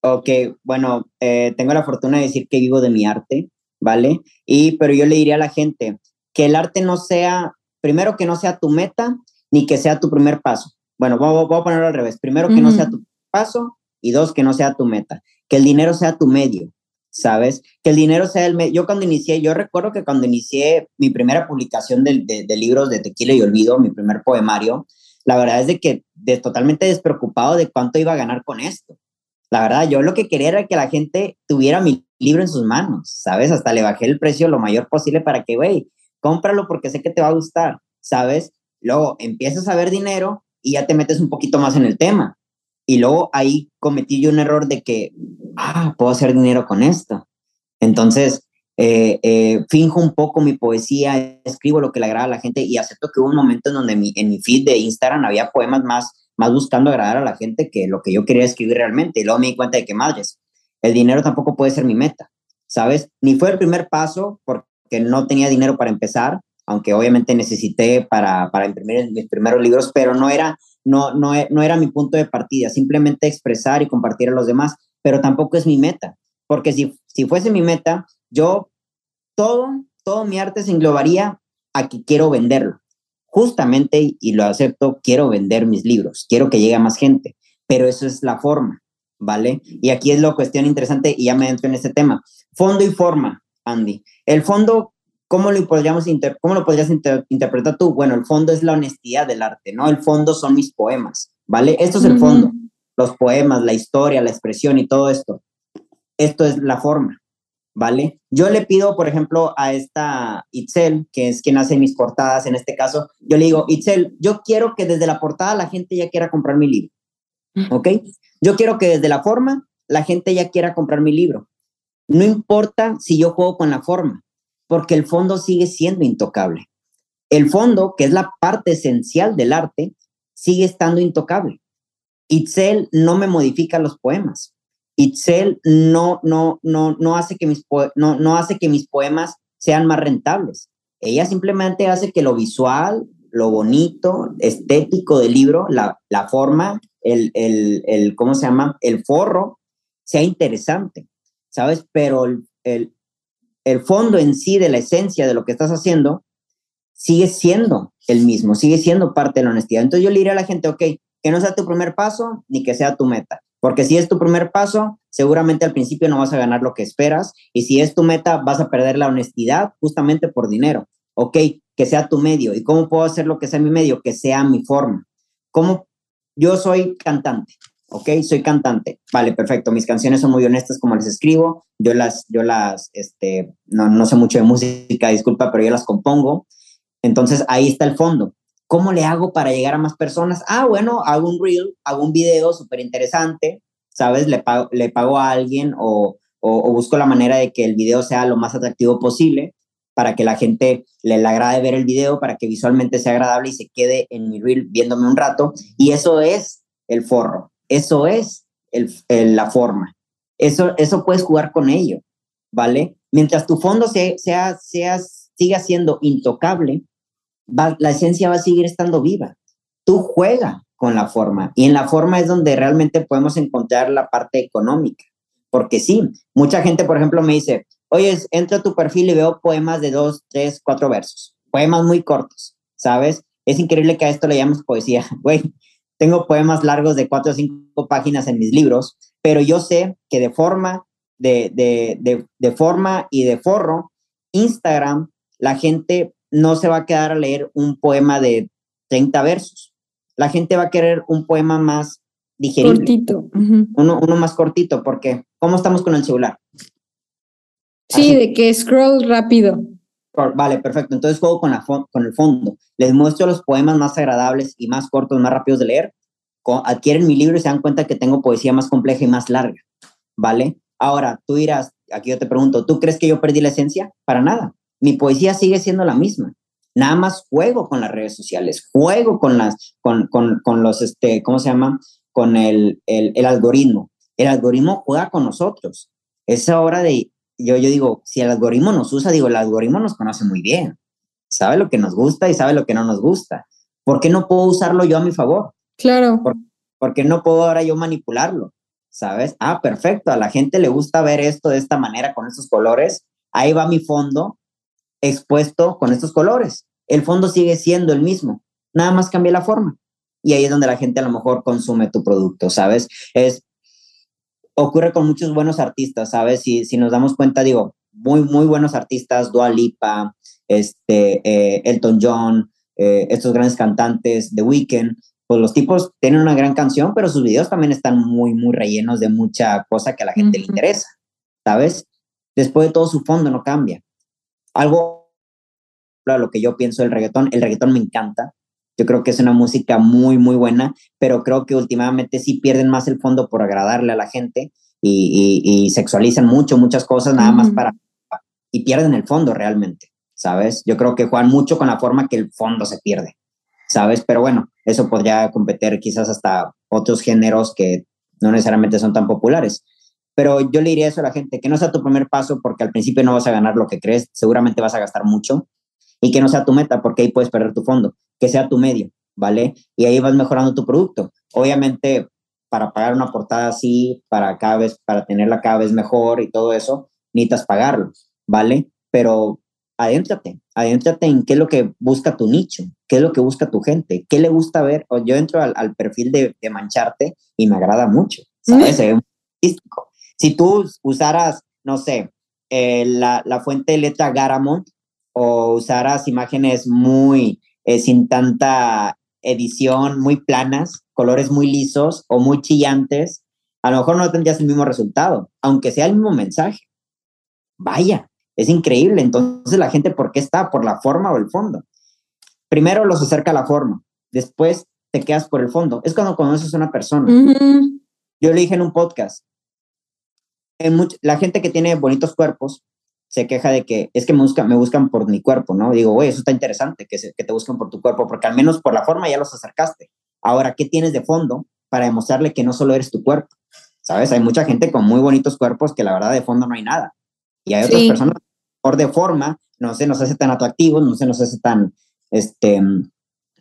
Ok, bueno, eh, tengo la fortuna de decir que vivo de mi arte, ¿vale? Y, pero yo le diría a la gente que el arte no sea primero que no sea tu meta ni que sea tu primer paso. Bueno, voy, a ponerlo al revés. Primero que no sea tu paso y dos, que no sea tu meta. Que el dinero sea tu medio, ¿sabes? Que el dinero sea el medio. Yo cuando inicié, yo recuerdo que cuando inicié mi primera publicación de, de, libros de Tequila y Olvido, mi primer poemario, la verdad es de que de, totalmente despreocupado de cuánto iba a ganar con esto. La verdad, yo lo que quería era que la gente tuviera mi libro en sus manos, ¿sabes? Hasta le bajé el precio lo mayor posible para que, güey, cómpralo porque sé que te va a gustar, ¿sabes? Luego empiezas a ver dinero y ya te metes un poquito más en el tema. Y luego ahí cometí yo un error de que, ah, puedo hacer dinero con esto. Entonces, eh, eh, finjo un poco mi poesía, escribo lo que le agrada a la gente y acepto que hubo un momento en donde mi, en mi feed de Instagram había poemas más, más buscando agradar a la gente que lo que yo quería escribir realmente. Y luego me di cuenta de que, madres, el dinero tampoco puede ser mi meta, ¿sabes? Ni fue el primer paso, porque que no tenía dinero para empezar, aunque obviamente necesité para, para imprimir mis primeros libros, pero no era, no, no, no era mi punto de partida, simplemente expresar y compartir a los demás, pero tampoco es mi meta, porque si, si fuese mi meta, yo todo, todo mi arte se englobaría a que quiero venderlo. Justamente, y lo acepto, quiero vender mis libros, quiero que llegue a más gente, pero eso es la forma, ¿vale? Y aquí es la cuestión interesante y ya me entro en este tema. Fondo y forma. Andy. El fondo, ¿cómo lo, podríamos cómo lo podrías interpretar tú? Bueno, el fondo es la honestidad del arte, ¿no? El fondo son mis poemas, ¿vale? Esto es el fondo, los poemas, la historia, la expresión y todo esto. Esto es la forma, ¿vale? Yo le pido, por ejemplo, a esta Itzel, que es quien hace mis portadas en este caso, yo le digo, Itzel, yo quiero que desde la portada la gente ya quiera comprar mi libro, ¿ok? Yo quiero que desde la forma la gente ya quiera comprar mi libro. No importa si yo juego con la forma, porque el fondo sigue siendo intocable. El fondo, que es la parte esencial del arte, sigue estando intocable. Itzel no me modifica los poemas. Itzel no, no, no, no, hace que mis no, no hace que mis poemas sean más rentables. Ella simplemente hace que lo visual, lo bonito, estético del libro, la, la forma, el, el, el, ¿cómo se llama? El forro, sea interesante. ¿Sabes? Pero el, el, fondo en sí de la esencia de lo que estás haciendo sigue siendo el mismo, sigue siendo parte de la honestidad. Entonces yo le diría a la gente, ok, que no sea tu primer paso ni que sea tu meta, porque si es tu primer paso, seguramente al principio no vas a ganar lo que esperas y si es tu meta, vas a perder la honestidad justamente por dinero. Ok, que sea tu medio. ¿Y cómo puedo hacer lo que sea mi medio? Que sea mi forma. ¿Cómo? Yo soy cantante. ¿Ok? Soy cantante. Vale, perfecto. Mis canciones son muy honestas como les escribo. Yo las, yo las, este, no, no sé mucho de música, disculpa, pero yo las compongo. Entonces ahí está el fondo. ¿Cómo le hago para llegar a más personas? Ah, bueno, hago un reel, hago un video súper interesante, ¿sabes? Le pago, le pago a alguien o, o, busco la manera de que el video sea lo más atractivo posible para que la gente le, le agrade ver el video, para que visualmente sea agradable y se quede en mi reel viéndome un rato. Y eso es el forro. Eso es la forma. Eso, eso puedes jugar con ello, ¿vale? Mientras tu fondo sea, sea, siga siendo intocable, la esencia va a seguir estando viva. Tú juega con la forma y en la forma es donde realmente podemos encontrar la parte económica. Porque sí, mucha gente, por ejemplo, me dice, oye, entro a tu perfil y veo poemas de dos, tres, cuatro versos, poemas muy cortos, ¿sabes? Es increíble que a esto le llames poesía. (laughs) Güey, tengo poemas largos de cuatro o cinco páginas en mis libros, pero yo sé que de forma, de, de, de, forma y de forro, Instagram, la gente no se va a quedar a leer un poema de 30 versos. La gente va a querer un poema más digerible. Cortito. uno, uno más cortito, porque ¿cómo estamos con el celular? Sí, de que scroll rápido. Vale, perfecto. Entonces juego con, la con el fondo. Les muestro los poemas más agradables y más cortos, más rápidos de leer. adquieren mi libro y se dan cuenta que tengo poesía más compleja y más larga. ¿Vale? Ahora, tú dirás, aquí yo te pregunto, ¿tú crees que yo perdí la esencia? Para nada. Mi poesía sigue siendo la misma. Nada más juego con las redes sociales, juego con las, con, con los, este, ¿cómo se llama? Con el, el, el algoritmo. El algoritmo juega con nosotros. Es hora de yo, yo digo, si el algoritmo nos usa, digo, el algoritmo nos conoce muy bien, sabe lo que nos gusta y sabe lo que no nos gusta. ¿Por qué no puedo usarlo yo a mi favor? Claro. ¿Por, qué no puedo ahora yo manipularlo? ¿Sabes? Ah, perfecto, a la gente le gusta ver esto de esta manera, con estos colores. Ahí va mi fondo expuesto con estos colores. El fondo sigue siendo el mismo, nada más cambia la forma. Y ahí es donde la gente a lo mejor consume tu producto, ¿sabes? Es ocurre con muchos buenos artistas, ¿sabes? Si, si nos damos cuenta, digo, muy, muy buenos artistas, Dua Lipa, este, eh, Elton John, eh, estos grandes cantantes, The Weeknd, pues los tipos tienen una gran canción, pero sus videos también están muy, muy rellenos de mucha cosa que a la gente le interesa, ¿sabes? Después de todo, su fondo no cambia. Algo, lo que yo pienso del reggaetón, el reggaetón me encanta, yo creo que es una música muy, muy buena, pero creo que últimamente sí pierden más el fondo por agradarle a la gente y, sexualizan mucho, muchas cosas nada más para... y pierden el fondo realmente, ¿sabes? Yo creo que juegan mucho con la forma que el fondo se pierde, ¿sabes? Pero bueno, eso podría competir quizás hasta otros géneros que no necesariamente son tan populares. Pero yo le diría eso a la gente, que no sea tu primer paso porque al principio no vas a ganar lo que crees, seguramente vas a gastar mucho, y que no sea tu meta, porque ahí puedes perder tu fondo, que sea tu medio, ¿vale? Y ahí vas mejorando tu producto. Obviamente, para pagar una portada así, para cada vez, para tenerla cada vez mejor y todo eso, necesitas pagarlo, ¿vale? Pero adéntrate, adéntrate en qué es lo que busca tu nicho, qué es lo que busca tu gente, qué le gusta ver. Yo entro al, perfil de, mancharte y me agrada mucho, ¿sabes? Se ve muy artístico. Si tú usaras, no sé, eh, la, la, fuente de letra Garamond, o usaras imágenes muy eh, sin tanta edición, muy planas, colores muy lisos o muy chillantes, a lo mejor no tendrías el mismo resultado, aunque sea el mismo mensaje. Vaya, es increíble. Entonces la gente, ¿por qué está? ¿Por la forma o el fondo? Primero los acerca a la forma, después te quedas por el fondo. Es cuando conoces a una persona. Yo le dije en un podcast, en la gente que tiene bonitos cuerpos se queja de que es que me buscan, me buscan por mi cuerpo, ¿no? Digo, güey, eso está interesante, que, que te buscan por tu cuerpo, porque al menos por la forma ya los acercaste. Ahora, ¿qué tienes de fondo para demostrarle que no solo eres tu cuerpo? ¿Sabes? Hay mucha gente con muy bonitos cuerpos que la verdad de fondo no hay nada. Y hay otras personas por de forma, no se nos hace tan atractivos, no se nos hace tan, este,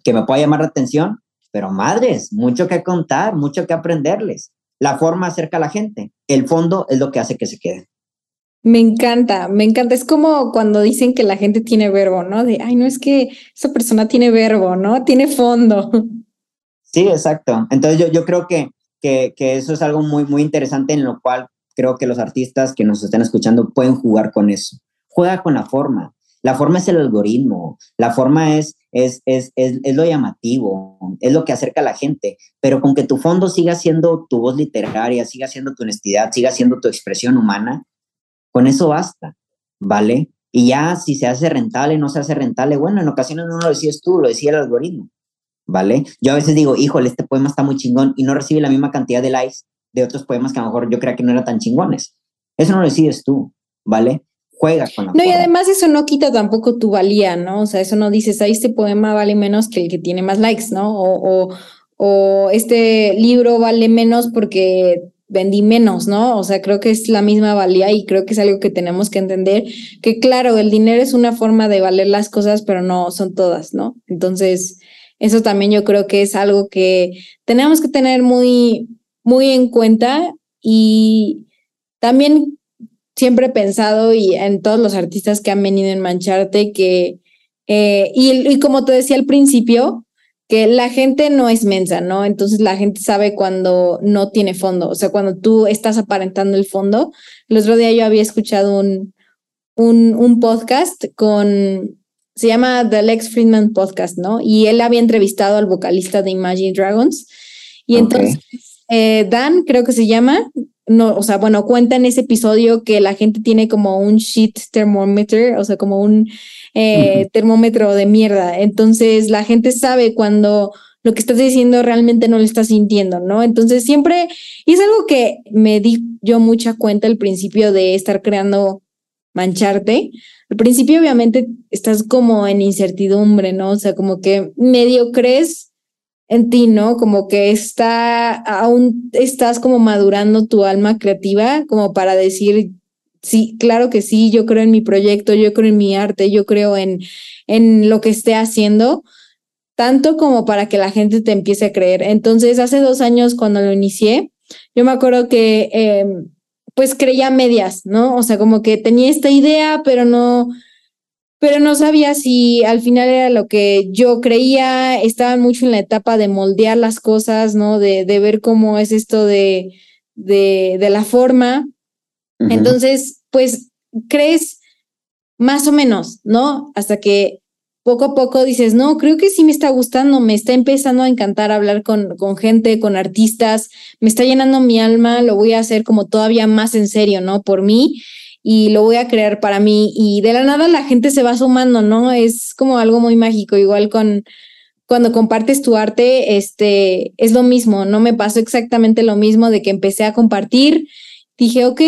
que me pueda llamar la atención, pero madres, mucho que contar, mucho que aprenderles. La forma acerca a la gente, el fondo es lo que hace que se queden. Me encanta, me encanta. Es como cuando dicen que la gente tiene verbo, ¿no? De, ay, no es que esa persona tiene verbo, ¿no? Tiene fondo. Sí, exacto. Entonces yo, yo creo que, que, que eso es algo muy, muy interesante en lo cual creo que los artistas que nos estén escuchando pueden jugar con eso. Juega con la forma. La forma es el algoritmo, la forma es, es, es, es, es lo llamativo, es lo que acerca a la gente, pero con que tu fondo siga siendo tu voz literaria, siga siendo tu honestidad, siga siendo tu expresión humana, con eso basta, ¿vale? Y ya si se hace rentable, no se hace rentable, bueno, en ocasiones no lo decías tú, lo decía el algoritmo, ¿vale? Yo a veces digo, híjole, este poema está muy chingón y no recibe la misma cantidad de likes de otros poemas que a lo mejor yo creía que no eran tan chingones. Eso no lo decides tú, ¿vale? Juega con la No, y además eso no quita tampoco tu valía, ¿no? O sea, eso no dices, ahí este poema vale menos que el que tiene más likes, ¿no? O, o, o este libro vale menos porque vendí menos, ¿no? O sea, creo que es la misma valía y creo que es algo que tenemos que entender, que claro, el dinero es una forma de valer las cosas, pero no son todas, ¿no? Entonces, eso también yo creo que es algo que tenemos que tener muy, muy en cuenta y también siempre he pensado y en todos los artistas que han venido en Mancharte que, eh, y, y como te decía al principio, que la gente no es mensa, ¿no? Entonces la gente sabe cuando no tiene fondo, o sea, cuando tú estás aparentando el fondo. El otro día yo había escuchado un, un, un podcast con se llama The Lex Friedman Podcast, ¿no? Y él había entrevistado al vocalista de Imagine Dragons. Y entonces, eh, Dan, creo que se llama, no, o sea, bueno, cuenta en ese episodio que la gente tiene como un shit thermometer, o sea, como un eh, termómetro de mierda. Entonces, la gente sabe cuando lo que estás diciendo realmente no lo estás sintiendo, ¿no? Entonces, siempre, y es algo que me di yo mucha cuenta al principio de estar creando mancharte. Al principio, obviamente, estás como en incertidumbre, ¿no? O sea, como que medio crees en ti, ¿no? Como que está, aún estás como madurando tu alma creativa, como para decir, sí, claro que sí, yo creo en mi proyecto, yo creo en mi arte, yo creo en, en lo que esté haciendo, tanto como para que la gente te empiece a creer. Entonces, hace dos años cuando lo inicié, yo me acuerdo que... Em, pues creía medias, ¿no? O sea, como que tenía esta idea, pero no, pero no sabía si al final era lo que yo creía, estaba mucho en la etapa de moldear las cosas, ¿no? De, de ver cómo es esto de, de, de la forma. Entonces, pues crees más o menos, ¿no? Hasta que poco a poco dices, no, creo que sí me está gustando, me está empezando a encantar hablar con, con gente, con artistas, me está llenando mi alma, lo voy a hacer como todavía más en serio, ¿no? Por mí y lo voy a crear para mí y de la nada la gente se va sumando, ¿no? Es como algo muy mágico, igual con cuando compartes tu arte, este, es lo mismo, no me pasó exactamente lo mismo de que empecé a compartir, dije, ok,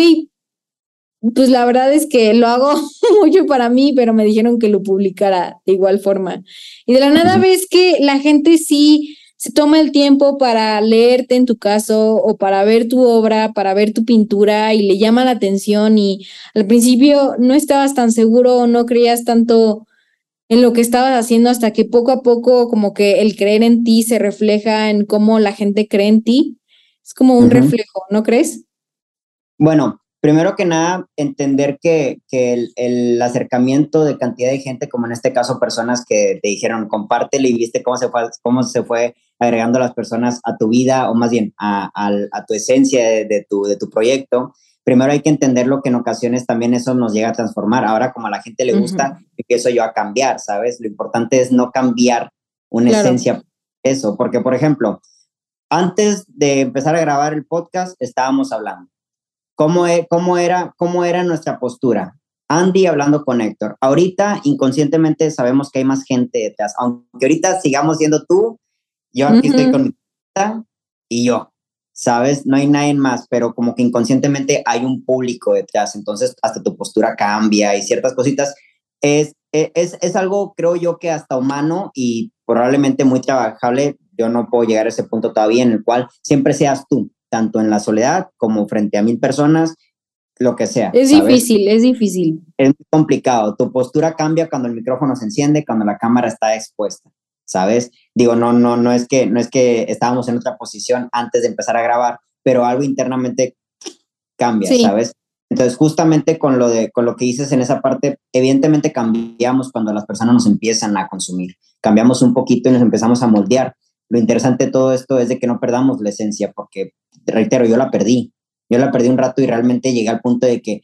pues la verdad es que lo hago (laughs) mucho para mí, pero me dijeron que lo publicara de igual forma. Y de la nada ves que la gente sí se toma el tiempo para leerte en tu caso o para ver tu obra, para ver tu pintura y le llama la atención y al principio no estabas tan seguro o no creías tanto en lo que estabas haciendo hasta que poco a poco como que el creer en ti se refleja en cómo la gente cree en ti. Es como un reflejo, ¿no crees? Bueno, primero que nada, entender que, el, acercamiento de cantidad de gente, como en este caso personas que te dijeron, compártelo y viste cómo se fue, cómo se fue agregando las personas a tu vida o más bien a, tu esencia de, tu, de tu proyecto. Primero hay que entenderlo que en ocasiones también eso nos llega a transformar. Ahora como a la gente le gusta, empiezo yo a cambiar, ¿sabes? Lo importante es no cambiar una esencia. Eso, porque por ejemplo, antes de empezar a grabar el podcast estábamos hablando ¿Cómo, e, cómo, era, ¿Cómo era nuestra postura? Andy hablando con Héctor. Ahorita inconscientemente sabemos que hay más gente detrás, aunque ahorita sigamos siendo tú, yo aquí estoy con mi y yo, ¿sabes? No hay nadie más, pero como que inconscientemente hay un público detrás, entonces hasta tu postura cambia y ciertas cositas. Es, e, es, es algo, creo yo, que hasta humano y probablemente muy trabajable. Yo no puedo llegar a ese punto todavía en el cual siempre seas tú, tanto en la soledad como frente a mil personas, lo que sea. Es difícil, es difícil. Es complicado. Tu postura cambia cuando el micrófono se enciende, cuando la cámara está expuesta, ¿sabes? Digo, no, no, no es que, no es que estábamos en otra posición antes de empezar a grabar, pero algo internamente cambia, ¿sabes? Entonces, justamente con lo, de, con lo que dices en esa parte, evidentemente cambiamos cuando las personas nos empiezan a consumir. Cambiamos un poquito y nos empezamos a moldear. Lo interesante de todo esto es de que no perdamos la esencia, porque reitero, yo la perdí. Yo la perdí un rato y realmente llegué al punto de que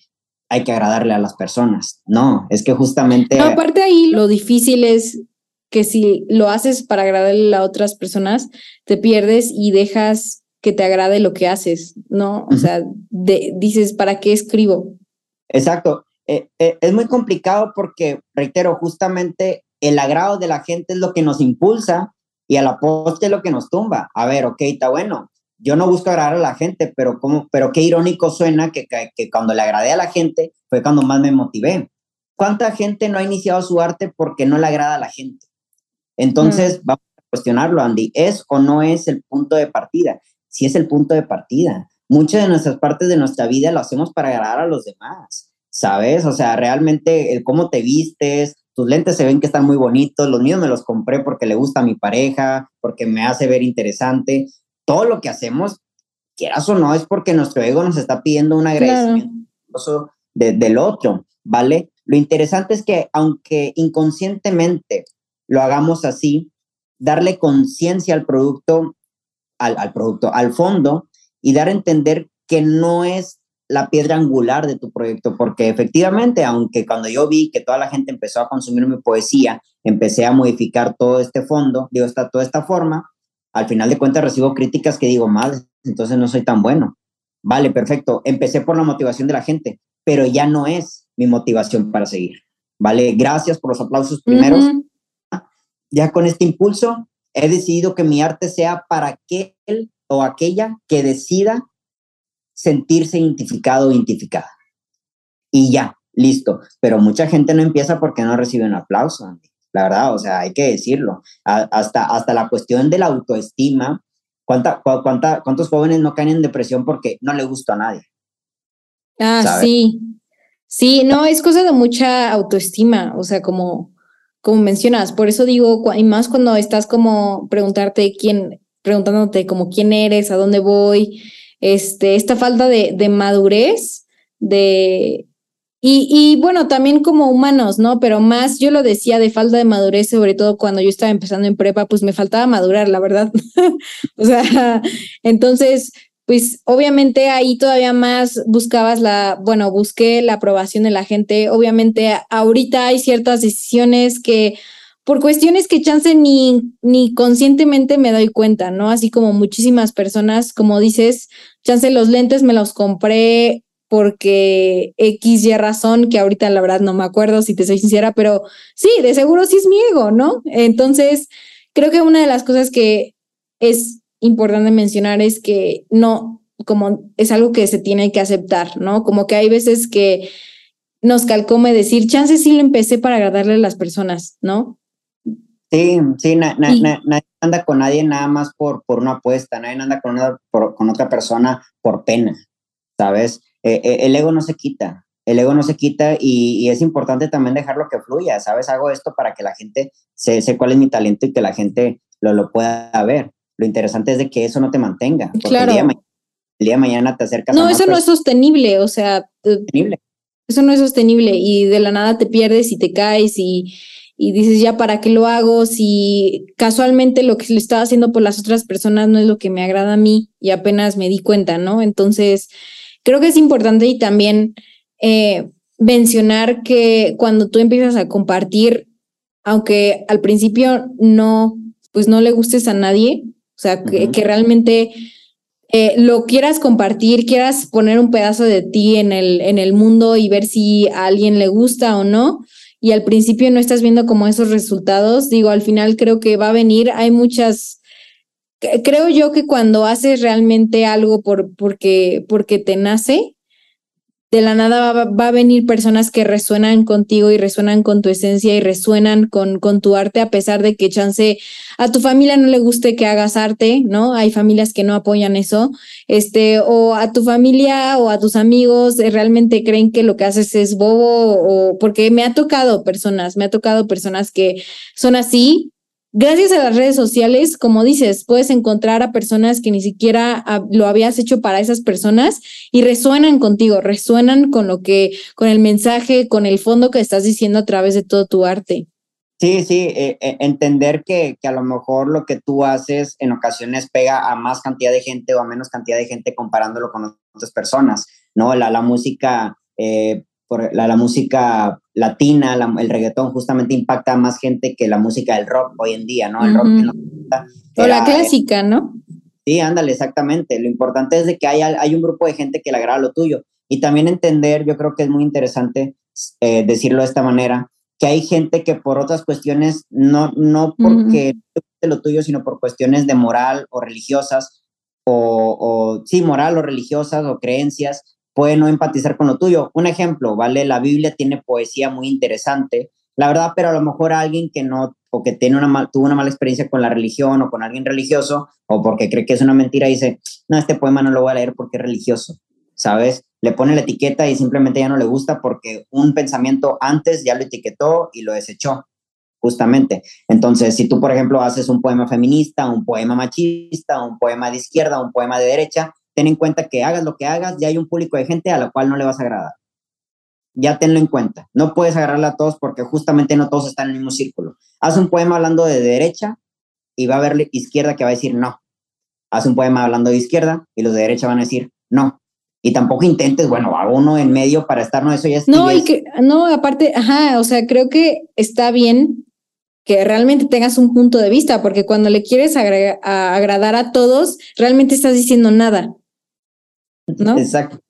hay que agradarle a las personas. No, es que justamente... No, aparte ahí lo difícil es que si lo haces para agradarle a otras personas, te pierdes y dejas que te agrade lo que haces, ¿no? O sea, dices, ¿para qué escribo? Exacto. Eh, eh, es muy complicado porque, reitero, justamente el agrado de la gente es lo que nos impulsa y a la poste es lo que nos tumba. A ver, ok, está bueno yo no busco agradar a la gente, pero, como, pero qué irónico suena que, que, cuando le agradé a la gente fue cuando más me motivé. ¿Cuánta gente no ha iniciado su arte porque no le agrada a la gente? Entonces, vamos a cuestionarlo, Andy. ¿Es o no es el punto de partida? Si es el punto de partida. Muchas de nuestras partes de nuestra vida lo hacemos para agradar a los demás, ¿sabes? O sea, realmente el cómo te vistes, tus lentes se ven que están muy bonitos, los míos me los compré porque le gusta a mi pareja, porque me hace ver interesante, todo lo que hacemos, quieras o no, es porque nuestro ego nos está pidiendo un agradecimiento del otro, ¿vale? Lo interesante es que aunque inconscientemente lo hagamos así, darle conciencia al producto, al, al, producto, al fondo, y dar a entender que no es la piedra angular de tu proyecto, porque efectivamente, aunque cuando yo vi que toda la gente empezó a consumir mi poesía, empecé a modificar todo este fondo, digo, esta, toda esta forma, al final de cuentas recibo críticas que digo, mal, entonces no soy tan bueno. Vale, perfecto. Empecé por la motivación de la gente, pero ya no es mi motivación para seguir. Vale, gracias por los aplausos primeros. Ya con este impulso he decidido que mi arte sea para aquel o aquella que decida sentirse identificado o identificada. Y ya, listo. Pero mucha gente no empieza porque no recibe un aplauso, la verdad, o sea, hay que decirlo. hasta, hasta la cuestión de la autoestima, ¿cuánta, cuánta, ¿cuántos jóvenes no caen en depresión porque no le gusta a nadie? Ah, sí. Sí, no, es cosa de mucha autoestima, o sea, como, como mencionas, por eso digo, y más cuando estás como preguntarte quién, preguntándote como quién eres, a dónde voy, este, esta falta de, de madurez, de, y, y, bueno, también como humanos, ¿no? Pero más yo lo decía de falta de madurez, sobre todo cuando yo estaba empezando en prepa, pues me faltaba madurar, la verdad. (laughs) o sea, entonces, pues obviamente ahí todavía más buscabas la, bueno, busqué la aprobación de la gente. Obviamente ahorita hay ciertas decisiones que por cuestiones que chance ni, ni conscientemente me doy cuenta, ¿no? Así como muchísimas personas, como dices, chance los lentes me los compré porque X y razón, que ahorita la verdad no me acuerdo si te soy sincera, pero sí, de seguro sí es mi ego, ¿no? Entonces, creo que una de las cosas que es importante mencionar es que no, como es algo que se tiene que aceptar, ¿no? Como que hay veces que nos calcome decir, chance sí lo empecé para agradarle a las personas, ¿no? Sí, sí, nadie anda con nadie nada más por, por una apuesta, nadie anda con, una, con otra persona por pena, ¿sabes? Eh, eh, el ego no se quita, el ego no se quita y, es importante también dejarlo que fluya, ¿sabes? Hago esto para que la gente se, sé cuál es mi talento y que la gente lo, lo pueda ver. Lo interesante es de que eso no te mantenga. Claro. El día, de mañana te acercas no, eso no es sostenible, o sea. Sostenible. Eso no es sostenible y de la nada te pierdes y te caes y, y dices, ya, ¿para qué lo hago? Si casualmente lo que le estaba haciendo por las otras personas no es lo que me agrada a mí y apenas me di cuenta, ¿no? Entonces, Creo que es importante y también eh, mencionar que cuando tú empiezas a compartir, aunque al principio no, pues no le gustes a nadie, o sea, que, realmente eh, lo quieras compartir, quieras poner un pedazo de ti en el, en el mundo y ver si a alguien le gusta o no, y al principio no estás viendo como esos resultados, digo, al final creo que va a venir, hay muchas creo yo que cuando haces realmente algo por, porque, porque te nace, de la nada va, a venir personas que resuenan contigo y resuenan con tu esencia y resuenan con, con tu arte, a pesar de que chance a tu familia no le guste que hagas arte, ¿no? Hay familias que no apoyan eso, este, o a tu familia o a tus amigos eh, realmente creen que lo que haces es bobo, o porque me ha tocado personas, me ha tocado personas que son así Gracias a las redes sociales, como dices, puedes encontrar a personas que ni siquiera lo habías hecho para esas personas y resuenan contigo, resuenan con lo que, con el mensaje, con el fondo que estás diciendo a través de todo tu arte. Sí, sí, eh, eh, entender que, que, a lo mejor lo que tú haces en ocasiones pega a más cantidad de gente o a menos cantidad de gente comparándolo con otras personas, ¿no? La, la música eh, por la, la música latina, el reggaetón justamente impacta a más gente que la música del rock hoy en día, ¿no? El rock O la clásica, ¿no? Sí, ándale, exactamente. Lo importante es de que hay, hay un grupo de gente que le agrada lo tuyo. Y también entender, yo creo que es muy interesante eh, decirlo de esta manera, que hay gente que por otras cuestiones, no, no porque uh lo tuyo, sino por cuestiones de moral o religiosas, o, o sí, moral o religiosas o creencias, puede no empatizar con lo tuyo. Un ejemplo, ¿vale? La Biblia tiene poesía muy interesante, la verdad, pero a lo mejor alguien que no, o que tiene una tuvo una mala experiencia con la religión o con alguien religioso, o porque cree que es una mentira, dice, no, este poema no lo voy a leer porque es religioso, ¿sabes? Le pone la etiqueta y simplemente ya no le gusta porque un pensamiento antes ya lo etiquetó y lo desechó, justamente. Entonces, si tú, por ejemplo, haces un poema feminista, un poema machista, un poema de izquierda, un poema de derecha, ten en cuenta que hagas lo que hagas, ya hay un público de gente a la cual no le vas a agradar. Ya tenlo en cuenta. No puedes agarrarla a todos porque justamente no todos están en el mismo círculo. Haz un poema hablando de derecha y va a haber izquierda que va a decir no. Haz un poema hablando de izquierda y los de derecha van a decir no. y tampoco intentes, bueno, a uno en medio para estar, no, eso ya es. No, y que, no, aparte, ajá, o sea, creo que está bien que realmente tengas un punto de vista, porque cuando le quieres agradar a todos, realmente estás diciendo nada. ¿No? Exacto.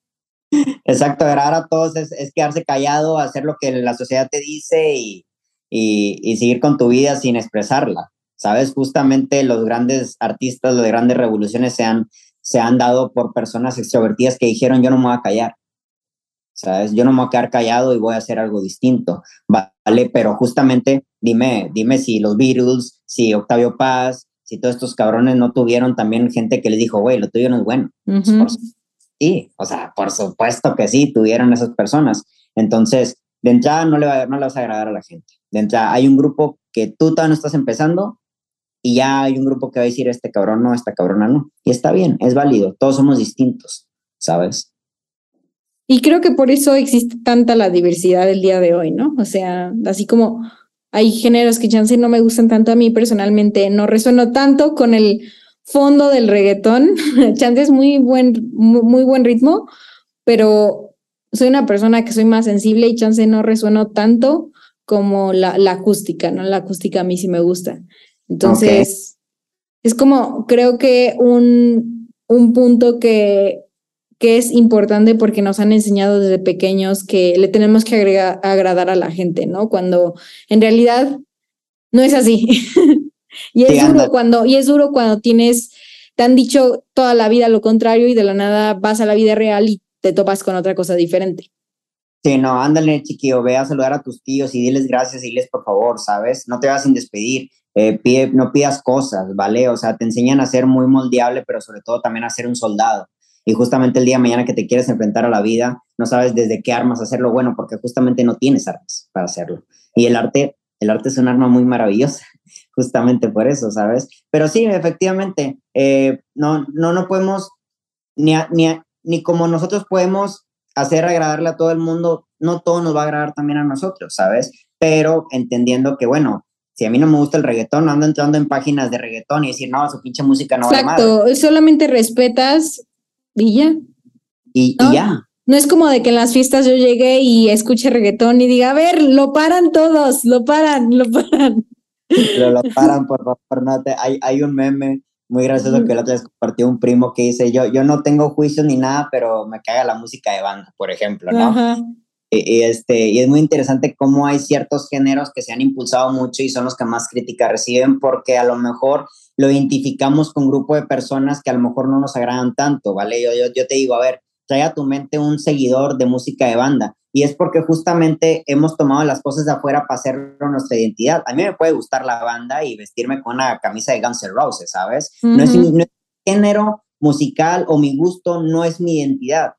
Exacto, agradar a todos es, quedarse callado, hacer lo que la sociedad te dice y, y, seguir con tu vida sin expresarla. ¿Sabes? Justamente los grandes artistas, las grandes revoluciones se han, se han dado por personas extrovertidas que dijeron yo no me voy a callar. ¿Sabes? Yo no me voy a quedar callado y voy a hacer algo distinto. Vale, pero justamente dime, dime si los Beatles, si Octavio Paz, si todos estos cabrones no tuvieron también gente que les dijo, güey, lo tuyo no es bueno. Sí, o sea, por supuesto que sí, tuvieron esas personas. Entonces, de entrada no le, va, no le vas a agradar a la gente. De entrada, hay un grupo que tú todavía no estás empezando y ya hay un grupo que va a decir, este cabrón no, esta cabrona no. Y está bien, es válido, todos somos distintos, ¿sabes? Y creo que por eso existe tanta la diversidad del día de hoy, ¿no? O sea, así como hay géneros que chance no me gustan tanto a mí personalmente, no resueno tanto con el fondo del reggaetón. (laughs) chance es muy buen, muy, buen ritmo, pero soy una persona que soy más sensible y chance no resueno tanto como la, la acústica, ¿no? La acústica a mí sí me gusta. Entonces, es como, creo que un, un punto que, que es importante porque nos han enseñado desde pequeños que le tenemos que agregar, agradar a la gente, ¿no? Cuando en realidad no es así. (laughs) Y es duro cuando, y es duro cuando tienes, te han dicho toda la vida lo contrario y de la nada vas a la vida real y te topas con otra cosa diferente. Sí, no, ándale, chiquillo, ve a saludar a tus tíos y diles gracias y diles por favor, ¿sabes? No te vas sin despedir, eh, pide, no pidas cosas, ¿vale? O sea, te enseñan a ser muy moldeable, pero sobre todo también a ser un soldado. Y justamente el día de mañana que te quieres enfrentar a la vida, no sabes desde qué armas hacerlo bueno, porque justamente no tienes armas para hacerlo. Y el arte, el arte es un arma muy maravillosa justamente por eso, ¿sabes? Pero sí, efectivamente, eh, no, no, no podemos, ni, ni, ni como nosotros podemos hacer agradarle a todo el mundo, no todo nos va a agradar también a nosotros, ¿sabes? Pero entendiendo que, bueno, si a mí no me gusta el reggaetón, ando entrando en páginas de reggaetón y decir, no, su pinche música no va Exacto, solamente respetas y ya. Y, ya. No es como de que en las fiestas yo llegué y escuche reggaetón y diga, a ver, lo paran todos, lo paran, lo paran. Pero lo (laughs) paran, por favor, no te, hay, hay un meme muy gracioso que la otra vez compartió un primo que dice, yo, yo no tengo juicio ni nada, pero me caga la música de banda, por ejemplo, ¿no? Y, este, y es muy interesante cómo hay ciertos géneros que se han impulsado mucho y son los que más crítica reciben porque a lo mejor lo identificamos con un grupo de personas que a lo mejor no nos agradan tanto, ¿vale? Yo, yo, yo te digo, a ver, trae a tu mente un seguidor de música de banda y es porque justamente hemos tomado las cosas de afuera para hacerlo nuestra identidad. A mí me puede gustar la banda y vestirme con una camisa de Guns N' Roses, ¿sabes? no, es, no, género musical o mi gusto, no es mi identidad.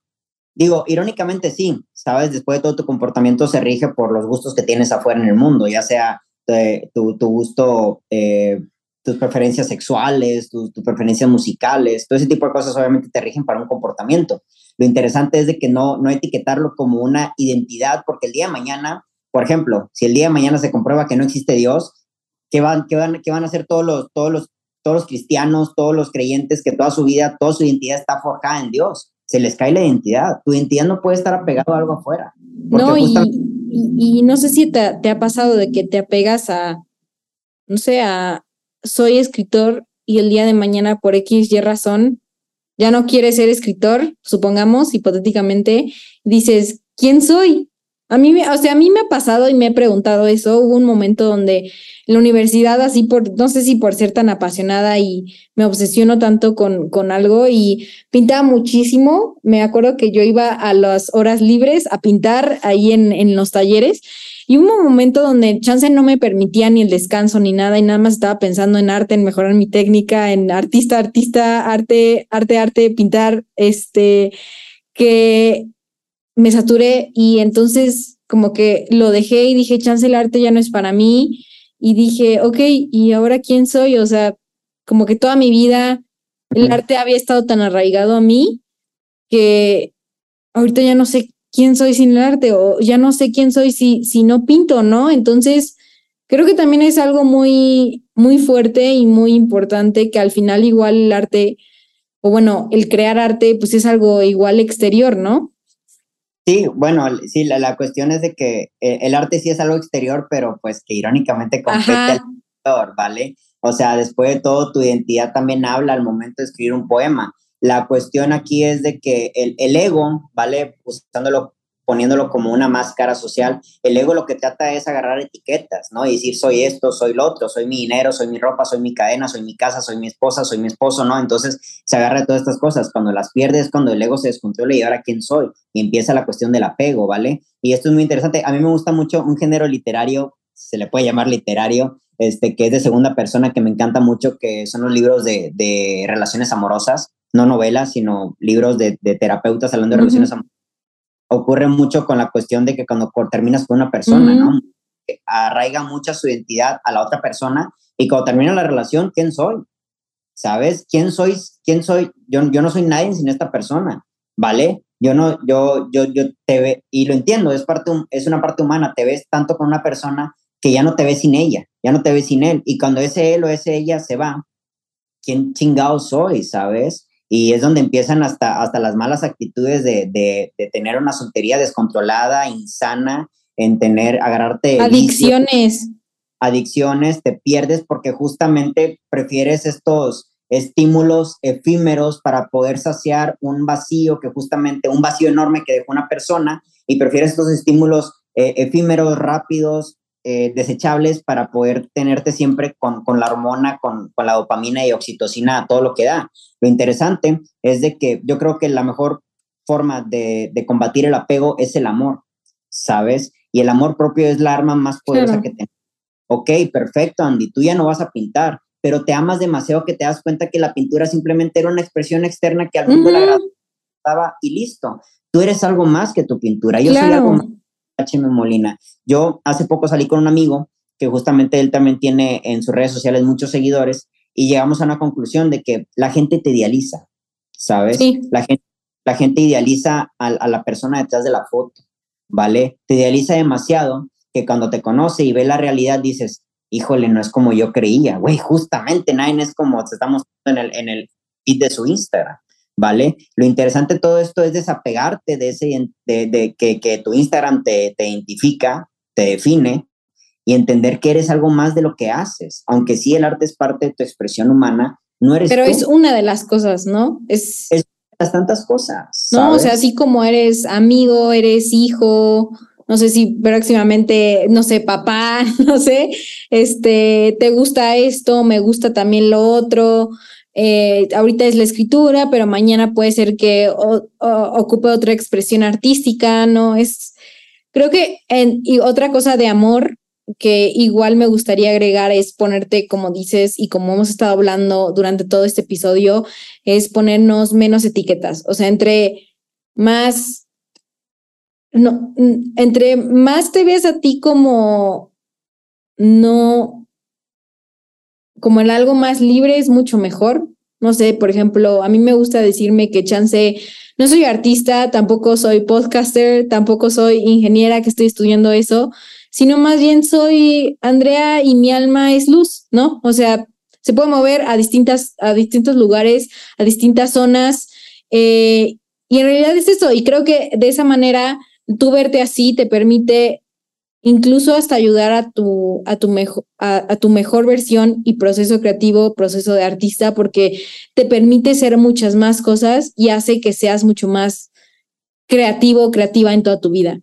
Digo, irónicamente sí, ¿sabes? Después de todo tu comportamiento se rige por los gustos que tienes afuera en el mundo, ya sea eh, tu, tu, gusto, eh, tus preferencias sexuales, tus preferencias musicales, todo ese tipo de cosas obviamente te rigen para un comportamiento. Lo interesante es de que no, no etiquetarlo como una identidad, porque el día de mañana, por ejemplo, si el día de mañana se comprueba que no existe Dios, ¿qué van, qué van, qué van a hacer todos los, todos, los, todos los cristianos, todos los creyentes que toda su vida, toda su identidad está forjada en Dios? Se les cae la identidad. Tu identidad no puede estar apegado a algo afuera. No, y, y, no sé si te, te ha pasado de que te apegas a, no sé, a soy escritor y el día de mañana por X y razón ya no quieres ser escritor, supongamos, hipotéticamente, dices, ¿quién soy? A mí, o sea, a mí me ha pasado y me he preguntado eso. Hubo un momento donde la universidad, así por, no sé si por ser tan apasionada y me obsesiono tanto con, con algo y pintaba muchísimo. Me acuerdo que yo iba a las horas libres a pintar ahí en, en los talleres y hubo un momento donde chance no me permitía ni el descanso ni nada y nada más estaba pensando en arte, en mejorar mi técnica, en artista, artista, arte, arte, arte, pintar, este, que me saturé. Y entonces como que lo dejé y dije, chance el arte ya no es para mí y dije, ok, ¿y ahora quién soy? O sea, como que toda mi vida el arte había estado tan arraigado a mí que ahorita ya no sé quién soy sin el arte o ya no sé quién soy si, si no pinto, ¿no? Entonces, creo que también es algo muy, muy fuerte y muy importante que al final igual el arte o bueno, el crear arte, pues es algo igual exterior, ¿no? Sí, bueno, sí, la, cuestión es de que eh, el arte sí es algo exterior, pero pues que irónicamente compete al exterior, ¿vale? O sea, después de todo, tu identidad también habla al momento de escribir un poema. La cuestión aquí es de que el, el ego, ¿vale? Usándolo poniéndolo como una máscara social, el ego lo que trata es agarrar etiquetas, ¿no? Y decir, soy esto, soy lo otro, soy mi dinero, soy mi ropa, soy mi cadena, soy mi casa, soy mi esposa, soy mi esposo, ¿no? Entonces se agarra todas estas cosas. Cuando las pierdes, cuando el ego se descontrola y ahora quién soy, y empieza la cuestión del apego, ¿vale? Y esto es muy interesante. A mí me gusta mucho un género literario, se le puede llamar literario, este, que es de segunda persona, que me encanta mucho, que son los libros de, de relaciones amorosas, no novelas, sino libros de, de terapeutas hablando de relaciones amorosas ocurre mucho con la cuestión de que cuando terminas con una persona, ¿no? Arraiga mucha su identidad a la otra persona y cuando termina la relación, ¿quién soy? ¿Sabes? ¿Quién soy? ¿Quién soy? Yo, yo no soy nadie sin esta persona, ¿vale? Yo no, yo, yo, yo te ve, y lo entiendo, es, parte, es una parte humana, te ves tanto con una persona que ya no te ves sin ella, ya no te ves sin él, y cuando ese él o ese ella se va, ¿quién chingado soy, sabes? Y es donde empiezan hasta, hasta las malas actitudes de, de, tener una soltería descontrolada, insana, en tener, agarrarte... Adicciones. adicciones, te pierdes porque justamente prefieres estos estímulos efímeros para poder saciar un vacío que justamente, un vacío enorme que dejó una persona y prefieres estos estímulos eh, efímeros, rápidos, eh, desechables para poder tenerte siempre con, con la hormona, con, con, la dopamina y oxitocina, todo lo que da. Lo interesante es de que yo creo que la mejor forma de, de combatir el apego es el amor, ¿sabes? Y el amor propio es la arma más poderosa que tenemos. Ok, perfecto, Andy, tú ya no vas a pintar, pero te amas demasiado que te das cuenta que la pintura simplemente era una expresión externa que al mundo le agradaba y listo. Tú eres algo más que tu pintura. Yo soy algo más HM Molina. Yo hace poco salí con un amigo que justamente él también tiene en sus redes sociales muchos seguidores y llegamos a una conclusión de que la gente te idealiza, ¿sabes? La, gente, la gente idealiza a, la persona detrás de la foto, ¿vale? Te idealiza demasiado que cuando te conoce y ve la realidad dices, híjole, no es como yo creía, güey, justamente Nine es como estamos en el, en el feed de su Instagram. ¿Vale? Lo interesante de todo esto es desapegarte de ese, de, que, que, tu Instagram te, te, identifica, te define y entender que eres algo más de lo que haces. Aunque sí el arte es parte de tu expresión humana, no eres Pero es una de las cosas, ¿no? Es, es las tantas cosas. No, o sea, así como eres amigo, eres hijo, no sé si próximamente, no sé, papá, (laughs) no sé, este, te gusta esto, me gusta también lo otro, eh, ahorita es la escritura, pero mañana puede ser que ocupe otra expresión artística, ¿no? Es, creo que, y otra cosa de amor que igual me gustaría agregar es ponerte, como dices, y como hemos estado hablando durante todo este episodio, es ponernos menos etiquetas, o sea, entre más, no, entre más te ves a ti como no como el algo más libre es mucho mejor. No sé, por ejemplo, a mí me gusta decirme que chance, no soy artista, tampoco soy podcaster, tampoco soy ingeniera que estoy estudiando eso, sino más bien soy Andrea y mi alma es luz, ¿no? O sea, se puede mover a, distintas, a distintos lugares, a distintas zonas, eh, y en realidad es eso, y creo que de esa manera tú verte así te permite incluso hasta ayudar a tu, a tu, mejor, a, tu mejor versión y proceso creativo, proceso de artista, porque te permite ser muchas más cosas y hace que seas mucho más creativo, creativa en toda tu vida.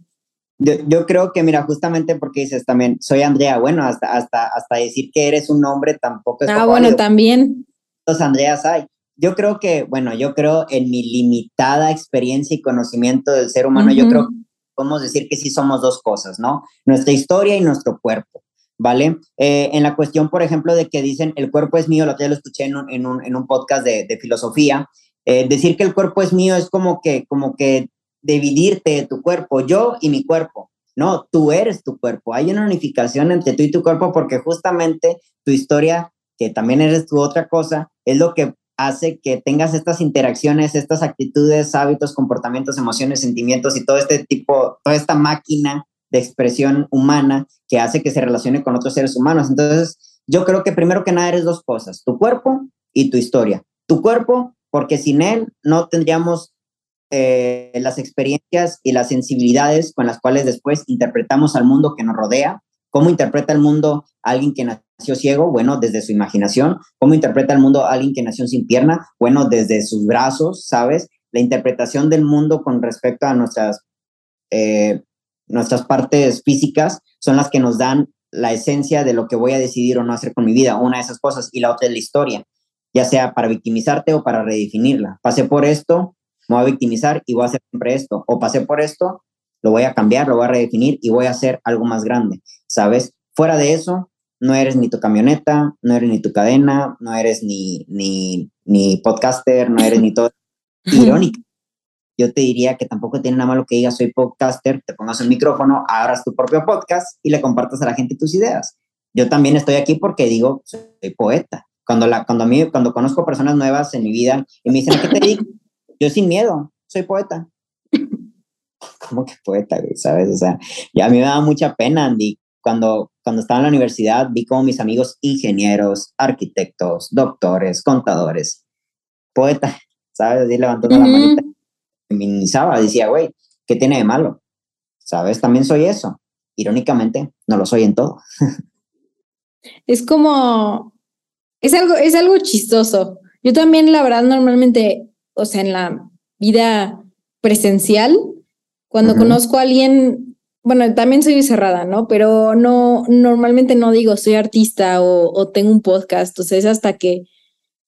Yo, creo que, mira, justamente porque dices también, soy Andrea, bueno, hasta, hasta, hasta decir que eres un hombre tampoco es... Ah, bueno, también. Los Andreas hay. Yo creo que, bueno, yo creo en mi limitada experiencia y conocimiento del ser humano, yo creo podemos decir que sí somos dos cosas, ¿no? Nuestra historia y nuestro cuerpo, ¿vale? Eh, en la cuestión, por ejemplo, de que dicen el cuerpo es mío, lo que lo escuché en un, en un, en un podcast de, de filosofía, eh, decir que el cuerpo es mío es como que, como que dividirte de tu cuerpo, yo y mi cuerpo. No, tú eres tu cuerpo. Hay una unificación entre tú y tu cuerpo porque justamente tu historia, que también eres tu otra cosa, es lo que hace que tengas estas interacciones, estas actitudes, hábitos, comportamientos, emociones, sentimientos y todo este tipo, toda esta máquina de expresión humana que hace que se relacione con otros seres humanos. Entonces, yo creo que primero que nada eres dos cosas, tu cuerpo y tu historia. Tu cuerpo porque sin él no tendríamos eh, las experiencias y las sensibilidades con las cuales después interpretamos al mundo que nos rodea. ¿Cómo interpreta el mundo alguien que nació ciego? Bueno, desde su imaginación. ¿Cómo interpreta el mundo alguien que nació sin pierna? Bueno, desde sus brazos, ¿sabes? La interpretación del mundo con respecto a nuestras, eh, nuestras partes físicas son las que nos dan la esencia de lo que voy a decidir o no hacer con mi vida, una de esas cosas, y la otra es la historia, ya sea para victimizarte o para redefinirla. Pasé por esto, me voy a victimizar y voy a hacer siempre esto. O pasé por esto, lo voy a cambiar, lo voy a redefinir y voy a hacer algo más grande, ¿sabes? Fuera de eso, no eres ni tu camioneta, no eres ni tu cadena, no eres ni, ni, ni podcaster, no eres ni todo. (laughs) Irónico. Yo te diría que tampoco tiene nada malo que digas soy podcaster, te pongas el micrófono, abras tu propio podcast y le compartas a la gente tus ideas. Yo también estoy aquí porque digo, soy poeta. Cuando, la, cuando, a mí, cuando conozco personas nuevas en mi vida y me dicen, ¿qué te digo? Yo sin miedo, soy poeta. (laughs) ¿Cómo que poeta, ¿Sabes? O sea, ya a mí me da mucha pena, Andy. Cuando, cuando estaba en la universidad, vi como mis amigos ingenieros, arquitectos, doctores, contadores, poeta, (laughs) ¿sabes? Y levantando la manita, minimizaba, decía, güey, ¿qué tiene de malo? ¿Sabes? También soy eso. Irónicamente, no lo soy en todo. es como, es algo, es algo chistoso. Yo también, la verdad, normalmente o sea, en la vida presencial, cuando conozco a alguien, bueno, también soy cerrada, ¿no? Pero no, normalmente no digo soy artista o, tengo un podcast, o sea, es hasta que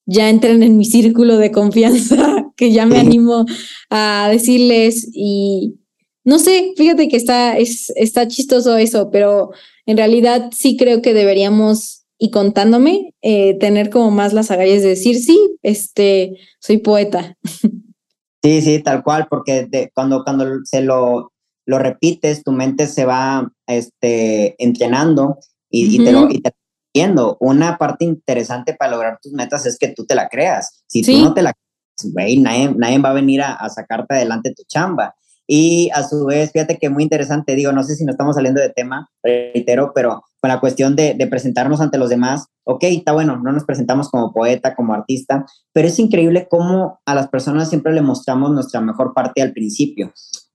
ya entren en mi círculo de confianza (laughs) que ya me animo a decirles y no sé, fíjate que está, es, está chistoso eso, pero en realidad sí creo que deberíamos y contándome, eh, tener como más las agallas de decir, sí, este, soy poeta. (laughs) Sí, sí, tal cual, porque de, cuando, cuando se lo, lo repites, tu mente se va este, entrenando y, te lo y te viendo. Una parte interesante para lograr tus metas es que tú te la creas. Si tú no te la creas, güey, nadie, nadie, va a venir a, a sacarte adelante tu chamba. Y a su vez, fíjate que muy interesante, digo, no sé si nos estamos saliendo de tema, reitero, pero con la cuestión de, de, presentarnos ante los demás, ok, está bueno, no nos presentamos como poeta, como artista, pero es increíble cómo a las personas siempre le mostramos nuestra mejor parte al principio.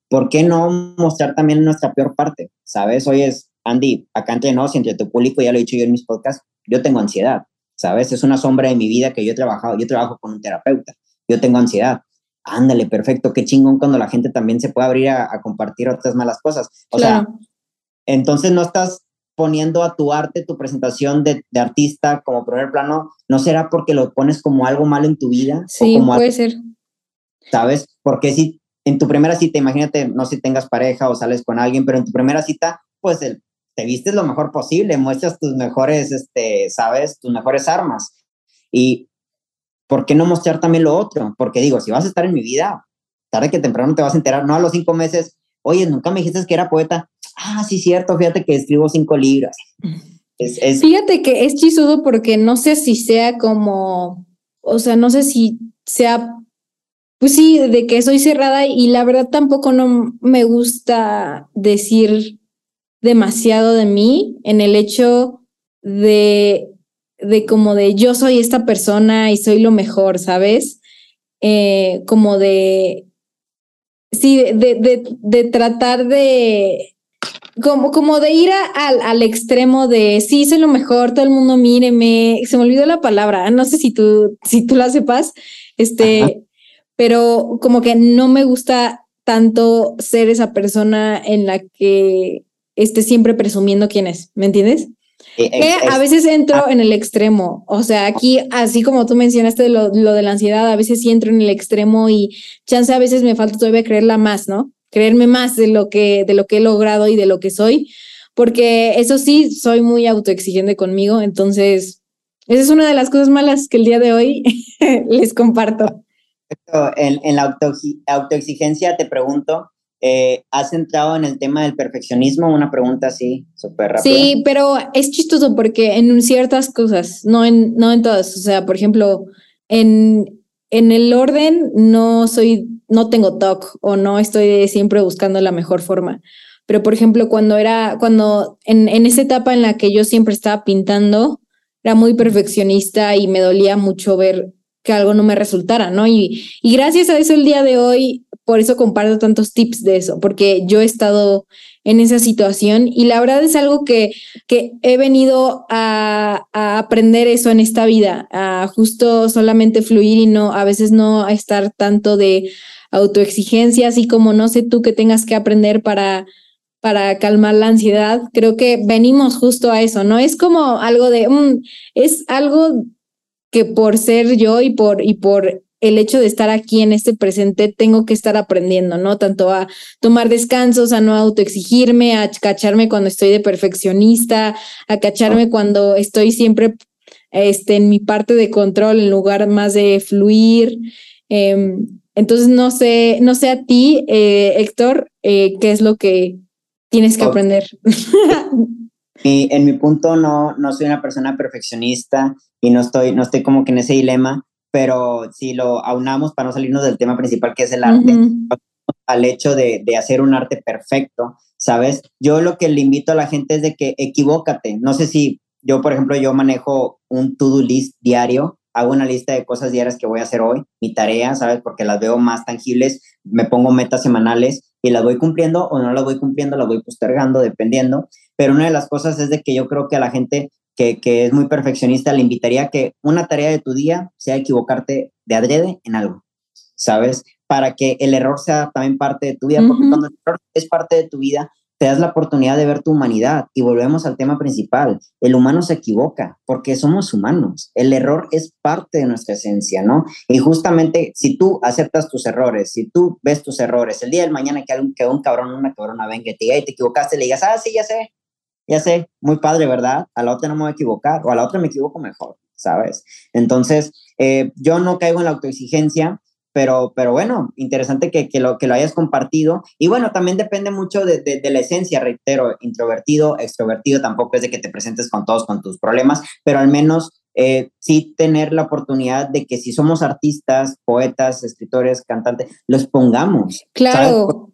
¿Por qué no mostrar también nuestra peor parte? ¿Sabes? Hoy es, Andy, acá entre nos, entre tu público, ya lo he dicho yo en mis podcasts, yo tengo ansiedad, ¿sabes? Es una sombra de mi vida que yo he trabajado, yo trabajo con un terapeuta, yo tengo ansiedad ándale, perfecto, qué chingón cuando la gente también se puede abrir a, compartir otras malas cosas. O sea, entonces no estás poniendo a tu arte, tu presentación de, artista como primer plano, ¿no será porque lo pones como algo malo en tu vida? Sí, puede ser. ¿Sabes? Porque si en tu primera cita, imagínate, no si tengas pareja o sales con alguien, pero en tu primera cita, pues el, te vistes lo mejor posible, muestras tus mejores, este, ¿sabes? Tus mejores armas. Y ¿por qué no mostrar también lo otro? Porque digo, si vas a estar en mi vida, tarde que temprano te vas a enterar, no a los cinco meses, oye, nunca me dijiste que era poeta. Ah, sí, cierto, fíjate que escribo cinco libros. Es, Fíjate que es chisudo porque no sé si sea como, o sea, no sé si sea, pues sí, de que soy cerrada y la verdad tampoco no me gusta decir demasiado de mí en el hecho de de como de yo soy esta persona y soy lo mejor, ¿sabes? Eh, como de, sí, de, de, de tratar de, como, como de ir al, al extremo de sí, soy lo mejor, todo el mundo míreme, se me olvidó la palabra, no sé si tú, si tú la sepas, este, pero como que no me gusta tanto ser esa persona en la que esté siempre presumiendo quién es, ¿me entiendes? Eh, que a veces entro ah. en el extremo. O sea, aquí, así como tú mencionaste lo, lo, de la ansiedad, a veces sí entro en el extremo y chance a veces me falta todavía creerla más, ¿no? Creerme más de lo que, de lo que he logrado y de lo que soy. Porque eso sí, soy muy autoexigente conmigo. Entonces, esa es una de las cosas malas que el día de hoy (laughs) les comparto. En, la autoexigencia te pregunto, eh, ¿Has entrado en el tema del perfeccionismo? Una pregunta así, súper rápida. Sí, pero es chistoso porque en ciertas cosas, no en, no en todas. O sea, por ejemplo, en, en el orden no soy, no tengo TOC o no estoy siempre buscando la mejor forma. Pero, por ejemplo, cuando era, cuando en, en esa etapa en la que yo siempre estaba pintando, era muy perfeccionista y me dolía mucho ver que algo no me resultara, ¿no? Y, gracias a eso el día de hoy, por eso comparto tantos tips de eso, porque yo he estado en esa situación y la verdad es algo que, que he venido a, aprender eso en esta vida, a justo solamente fluir y no, a veces no estar tanto de autoexigencia, así como no sé tú que tengas que aprender para para calmar la ansiedad, creo que venimos justo a eso, ¿no? Es como algo de, mm, es algo que por ser yo y por, y por el hecho de estar aquí en este presente, tengo que estar aprendiendo, ¿no? Tanto a tomar descansos, a no autoexigirme, a cacharme cuando estoy de perfeccionista, a cacharme cuando estoy siempre este, en mi parte de control en lugar más de fluir. Em, entonces, no sé, no sé a ti, eh, Héctor, eh, qué es lo que tienes que aprender. (laughs) Y en mi punto no, no soy una persona perfeccionista y no estoy, no estoy como que en ese dilema, pero si lo aunamos para no salirnos del tema principal que es el arte, al hecho de, de, hacer un arte perfecto, ¿sabes? Yo lo que le invito a la gente es de que equivócate. No sé si yo, por ejemplo, yo manejo un to-do list diario hago una lista de cosas diarias que voy a hacer hoy, mi tarea, ¿sabes? Porque las veo más tangibles, me pongo metas semanales y las voy cumpliendo o no las voy cumpliendo, las voy postergando, dependiendo. Pero una de las cosas es de que yo creo que a la gente que, que es muy perfeccionista le invitaría a que una tarea de tu día sea equivocarte de adrede en algo, ¿sabes? Para que el error sea también parte de tu vida, porque cuando el error es parte de tu vida, te das la oportunidad de ver tu humanidad. Y volvemos al tema principal. El humano se equivoca porque somos humanos. El error es parte de nuestra esencia, ¿no? Y justamente si tú aceptas tus errores, si tú ves tus errores, el día del mañana que, algún, que un cabrón, una cabrona venga y te diga, te equivocaste, le digas, ah, sí, ya sé, ya sé, muy padre, ¿verdad? A la otra no me voy a equivocar o a la otra me equivoco mejor, ¿sabes? Entonces, eh, yo no caigo en la autoexigencia pero, pero bueno, interesante que, que, lo, que lo hayas compartido. Y bueno, también depende mucho de, de, la esencia, reitero, introvertido, extrovertido, tampoco es de que te presentes con todos con tus problemas, pero al menos eh, sí tener la oportunidad de que si somos artistas, poetas, escritores, cantantes, los pongamos. Claro.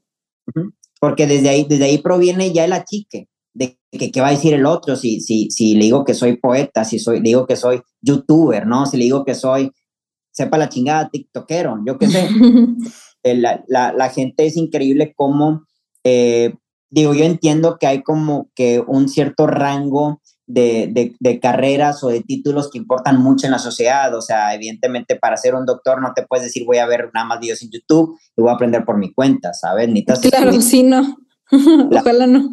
Porque desde ahí, desde ahí proviene ya el achique de que, qué va a decir el otro si, si, si le digo que soy poeta, si soy, le digo que soy youtuber, ¿no? Si le digo que soy sepa la chingada tiktokero, yo qué sé. (laughs) Eh, la, la, la, gente es increíble como, eh, digo, yo entiendo que hay como que un cierto rango de, de, de, carreras o de títulos que importan mucho en la sociedad. O sea, evidentemente para ser un doctor no te puedes decir voy a ver nada más videos en YouTube y voy a aprender por mi cuenta, ¿sabes? claro, sí, no. (laughs) Ojalá no.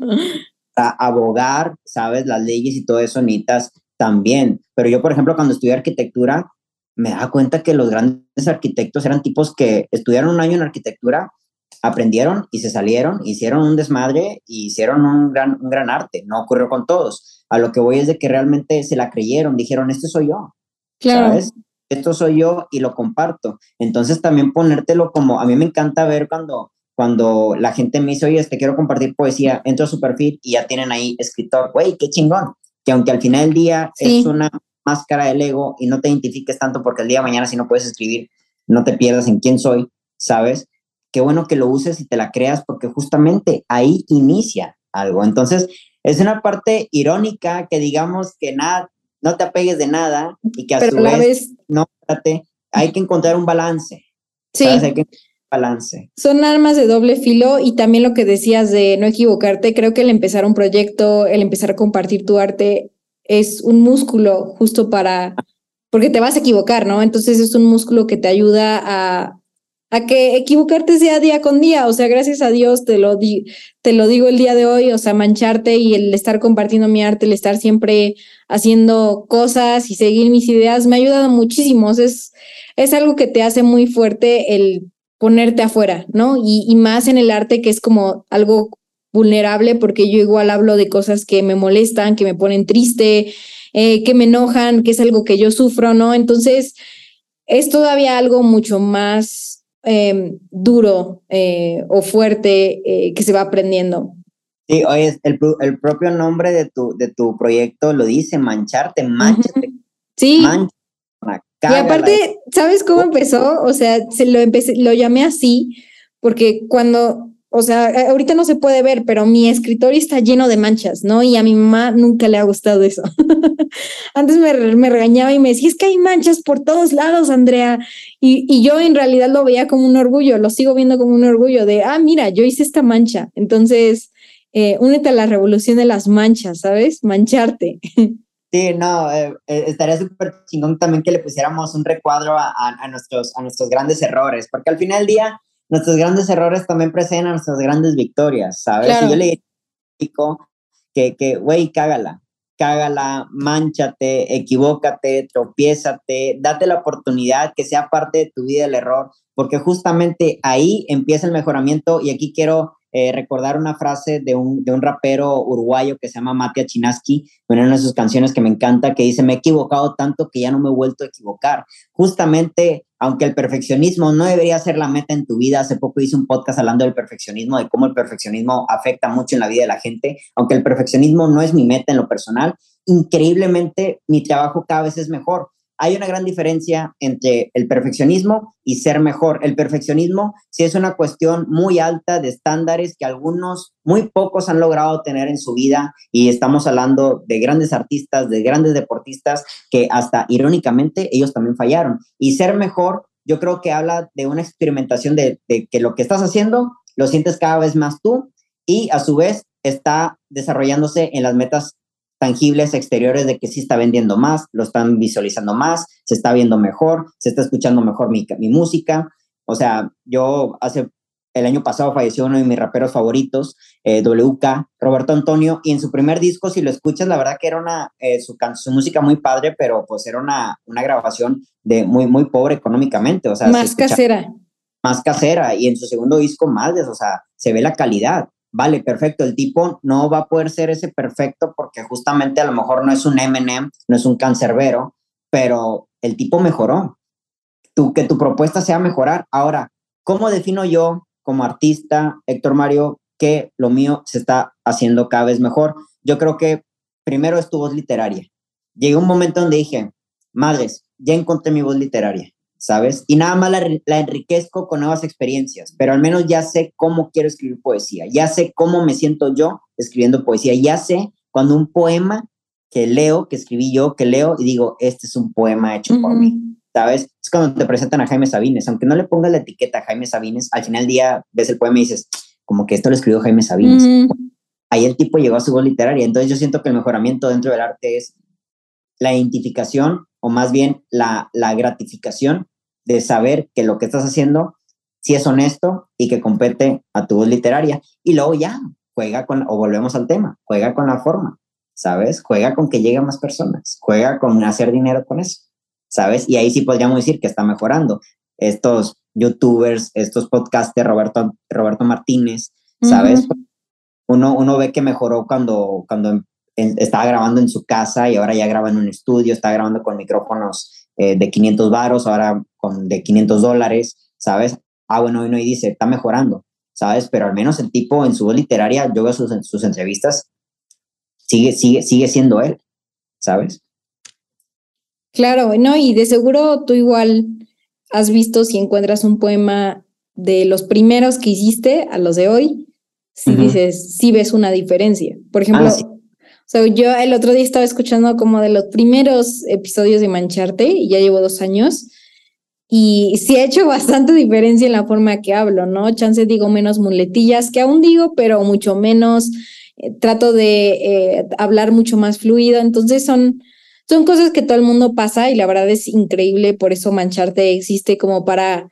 A abogar, ¿sabes? Las leyes y todo eso necesitas también. Pero yo, por ejemplo, cuando estudié arquitectura, me daba cuenta que los grandes arquitectos eran tipos que estudiaron un año en arquitectura, aprendieron y se salieron, hicieron un desmadre y hicieron un gran, un gran arte. No ocurrió con todos. A lo que voy es de que realmente se la creyeron, dijeron, este soy yo. Claro. ¿Sabes? Esto soy yo y lo comparto. Entonces también ponértelo como, a mí me encanta ver cuando, cuando la gente me dice, oye, te quiero compartir poesía, entro a su perfil y ya tienen ahí escritor, güey, qué chingón. Que aunque al final del día es una máscara del ego y no te identifiques tanto porque el día de mañana si no puedes escribir, no te pierdas en quién soy, ¿sabes? Qué bueno que lo uses y te la creas porque justamente ahí inicia algo. Entonces, es una parte irónica que digamos que nada, no te apegues de nada y que a su vez, no, hay que encontrar un balance. Sí. Hay que balance. Son armas de doble filo y también lo que decías de no equivocarte, creo que el empezar un proyecto, el empezar a compartir tu arte es un músculo justo para, porque te vas a equivocar, ¿no? Entonces es un músculo que te ayuda a, a que equivocarte sea día con día, o sea, gracias a Dios te lo, di, te lo digo el día de hoy, o sea, mancharte y el estar compartiendo mi arte, el estar siempre haciendo cosas y seguir mis ideas, me ha ayudado muchísimo, es, es algo que te hace muy fuerte el ponerte afuera, ¿no? Y más en el arte que es como algo vulnerable porque yo igual hablo de cosas que me molestan, que me ponen triste, eh, que me enojan, que es algo que yo sufro, ¿no? Entonces, es todavía algo mucho más em, duro eh, o fuerte eh, que se va aprendiendo. Sí, oye, el, el, propio nombre de tu, de tu proyecto lo dice, mancharte, manchate. Sí. y aparte, ¿sabes cómo empezó? O sea, se lo empecé, lo llamé así, porque cuando o sea, ahorita no se puede ver, pero mi escritorio está lleno de manchas, ¿no? Y a mi mamá nunca le ha gustado eso. (laughs) Antes me, me, regañaba y me decía, es que hay manchas por todos lados, Andrea. Y, y, yo en realidad lo veía como un orgullo, lo sigo viendo como un orgullo de, ah, mira, yo hice esta mancha. Entonces, eh, únete a la revolución de las manchas, ¿sabes? Mancharte. (laughs) Sí, no, eh, eh, estaría súper chingón también que le pusiéramos un recuadro a, a, nuestros, a nuestros grandes errores, porque al final del día nuestros grandes errores también preceden a nuestras grandes victorias, ¿sabes? Y yo le digo que, que, güey, cágala, cágala, manchate, equivócate, tropiézate, date la oportunidad que sea parte de tu vida el error, porque justamente ahí empieza el mejoramiento y aquí quiero eh, recordar una frase de un, de un rapero uruguayo que se llama Matia Chinaski, una de sus canciones que me encanta, que dice, me he equivocado tanto que ya no me he vuelto a equivocar. Justamente, aunque el perfeccionismo no debería ser la meta en tu vida, hace poco hice un podcast hablando del perfeccionismo, de cómo el perfeccionismo afecta mucho en la vida de la gente, aunque el perfeccionismo no es mi meta en lo personal, increíblemente mi trabajo cada vez es mejor hay una gran diferencia entre el perfeccionismo y ser mejor. El perfeccionismo sí es una cuestión muy alta de estándares que algunos, muy pocos han logrado tener en su vida y estamos hablando de grandes artistas, de grandes deportistas que hasta irónicamente ellos también fallaron. Y ser mejor, yo creo que habla de una experimentación de, de que lo que estás haciendo lo sientes cada vez más tú y a su vez está desarrollándose en las metas tangibles exteriores de que sí está vendiendo más, lo están visualizando más, se está viendo mejor, se está escuchando mejor mi, mi música. O sea, yo hace el año pasado falleció uno de mis raperos favoritos, eh, WK, Roberto Antonio, y en su primer disco, si lo escuchas, la verdad que era una, eh, su, su, música muy padre, pero pues era una, una grabación de muy, muy pobre económicamente, o sea. Más casera. Más casera, y en su segundo disco más, o sea, se ve la calidad vale, perfecto, el tipo no va a poder ser ese perfecto porque justamente a lo mejor no es un MM, no es un cancerbero, pero el tipo mejoró. Tú, que tu propuesta sea mejorar. Ahora, ¿cómo defino yo como artista, Héctor Mario, que lo mío se está haciendo cada vez mejor? Yo creo que primero es tu voz literaria. Llegué un momento donde dije, madres, ya encontré mi voz literaria ¿sabes? Y nada más la, enriquezco con nuevas experiencias, pero al menos ya sé cómo quiero escribir poesía, ya sé cómo me siento yo escribiendo poesía, ya sé cuando un poema que leo, que escribí yo, que leo y digo, este es un poema hecho por mí, ¿sabes? Es cuando te presentan a Jaime Sabines, aunque no le pongas la etiqueta a Jaime Sabines, al final del día ves el poema y dices, como que esto lo escribió Jaime Sabines. Ahí el tipo llegó a su voz literaria, entonces yo siento que el mejoramiento dentro del arte es la identificación o más bien la, la gratificación de saber que lo que estás haciendo sí es honesto y que compete a tu voz literaria. Y luego ya, juega con, o volvemos al tema, juega con la forma, ¿sabes? Juega con que lleguen más personas, juega con hacer dinero con eso, ¿sabes? Y ahí sí podríamos decir que está mejorando. Estos youtubers, estos podcasters, Roberto, Roberto Martínez, ¿sabes? uno, uno ve que mejoró cuando, cuando estaba grabando en su casa y ahora ya graba en un estudio, está grabando con micrófonos eh, de 500 varos, ahora con de 500 dólares, ¿sabes? Ah, bueno, y dice, está mejorando, ¿sabes? Pero al menos el tipo en su voz literaria, yo veo sus, sus entrevistas, sigue, sigue, sigue siendo él, ¿sabes? Claro, no, y de seguro tú igual has visto si encuentras un poema de los primeros que hiciste a los de hoy, si dices, si ves una diferencia. Por ejemplo, ah, sea, yo el otro día estaba escuchando como de los primeros episodios de Mancharte y ya llevo dos años y sí ha hecho bastante diferencia en la forma que hablo, ¿no? Chance digo menos muletillas que aún digo, pero mucho menos. Eh, trato de eh, hablar mucho más fluido. Entonces son, son cosas que todo el mundo pasa y la verdad es increíble. Por eso Mancharte existe como para,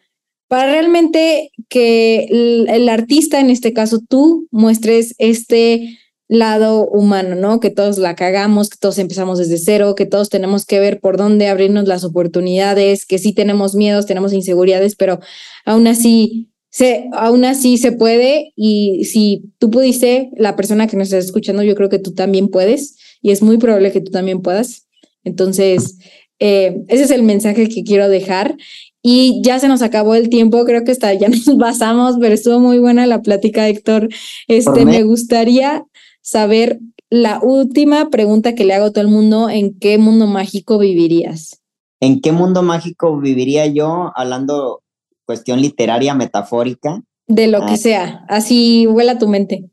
para realmente que el artista, en este caso tú, muestres este lado humano, ¿no? Que todos la cagamos, que todos empezamos desde cero, que todos tenemos que ver por dónde abrirnos las oportunidades, que sí tenemos miedos, tenemos inseguridades, pero aún así se, aún así se puede y si tú pudiste, la persona que nos está escuchando, yo creo que tú también puedes y es muy probable que tú también puedas. Entonces, eh, ese es el mensaje que quiero dejar. Y ya se nos acabó el tiempo, creo que hasta ya (laughs) nos basamos, pero estuvo muy buena la plática, Héctor. Este, me gustaría saber la última pregunta que le hago a todo el mundo, ¿en qué mundo mágico vivirías? ¿En qué mundo mágico viviría yo hablando cuestión literaria, metafórica? De lo que ah. sea, así vuela tu mente.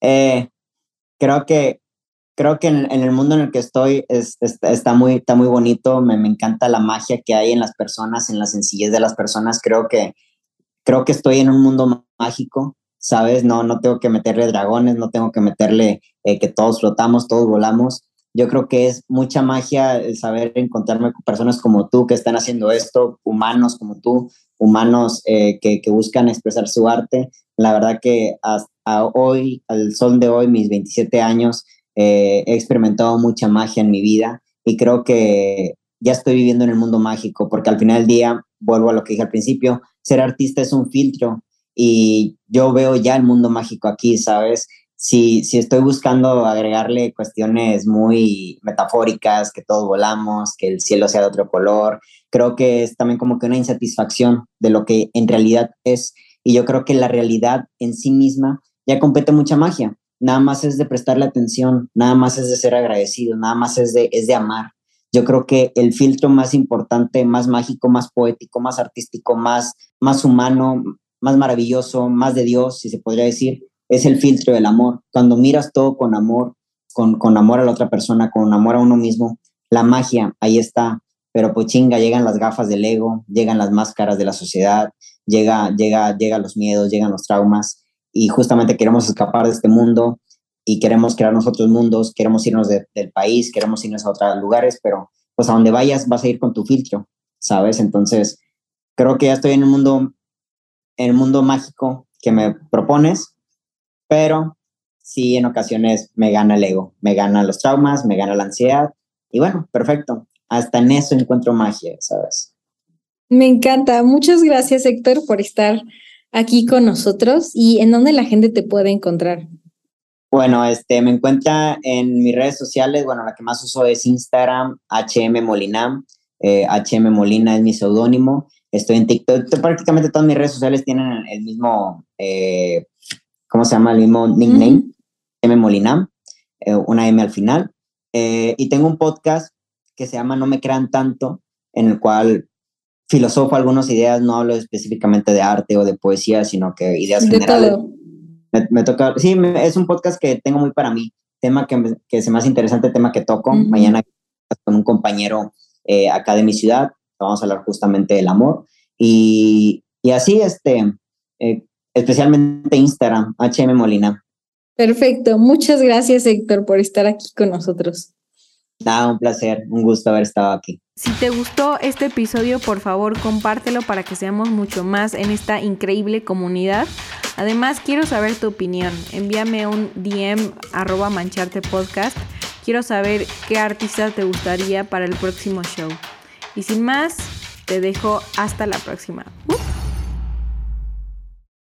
Eh, creo que creo que en, el mundo en el que estoy es, está, muy, está muy bonito, me, me, encanta la magia que hay en las personas, en la sencillez de las personas, creo que, creo que estoy en un mundo mágico, ¿sabes? No, no tengo que meterle dragones, no tengo que meterle eh, que todos flotamos, todos volamos. Yo creo que es mucha magia el saber encontrarme con personas como tú que están haciendo esto, humanos como tú, humanos eh, que, que, buscan expresar su arte. La verdad que hasta hoy, al sol de hoy, mis 27 años, eh, he experimentado mucha magia en mi vida y creo que ya estoy viviendo en el mundo mágico, porque al final del día, vuelvo a lo que dije al principio, ser artista es un filtro y yo veo ya el mundo mágico aquí, ¿sabes? Si, si estoy buscando agregarle cuestiones muy metafóricas, que todos volamos, que el cielo sea de otro color, creo que es también como que una insatisfacción de lo que en realidad es. Y yo creo que la realidad en sí misma ya compete mucha magia nada más es de prestarle atención, nada más es de ser agradecido, nada más es de, es de amar. Yo creo que el filtro más importante, más mágico, más poético, más artístico, más, más humano, más maravilloso, más de Dios, si se podría decir, es el filtro del amor. Cuando miras todo con amor, con, con amor a la otra persona, con amor a uno mismo, la magia ahí está. Pero pues llegan las gafas del ego, llegan las máscaras de la sociedad, llega, llega, llegan los miedos, llegan los traumas y justamente queremos escapar de este mundo y queremos crear nosotros mundos, queremos irnos del país, queremos irnos a otros lugares, pero pues a donde vayas vas a ir con tu filtro, ¿sabes? Entonces, creo que ya estoy en un mundo, el mundo mágico que me propones, pero sí en ocasiones me gana el ego, me gana los traumas, me gana la ansiedad y bueno, perfecto. Hasta en eso encuentro magia, ¿sabes? Me encanta. Muchas gracias, Héctor, por estar aquí con nosotros y en dónde la gente te puede encontrar. Bueno, este, me encuentra en mis redes sociales, bueno, la que más uso es Instagram, HM Molina, eh, HM Molina es mi seudónimo, estoy en TikTok, prácticamente todas mis redes sociales tienen el mismo, eh, ¿cómo se llama? El mismo nickname, M Molina, eh, una M al final, y tengo un podcast que se llama No me crean tanto, en el cual filosofo algunas ideas, no hablo específicamente de arte o de poesía, sino que ideas de generales. Todo. Me, toca, sí, es un podcast que tengo muy para mí, tema que, que se me hace interesante, tema que toco. Mañana con un compañero eh, acá de mi ciudad, vamos a hablar justamente del amor. Y, y así, este, eh, especialmente Instagram, HM Molina. Perfecto, muchas gracias Héctor por estar aquí con nosotros. Nada, un placer, un gusto haber estado aquí. Si te gustó este episodio, por favor compártelo para que seamos mucho más en esta increíble comunidad. Además, quiero saber tu opinión. Envíame un DM arroba mancharte podcast. Quiero saber qué artista te gustaría para el próximo show. Y sin más, te dejo hasta la próxima. Uh.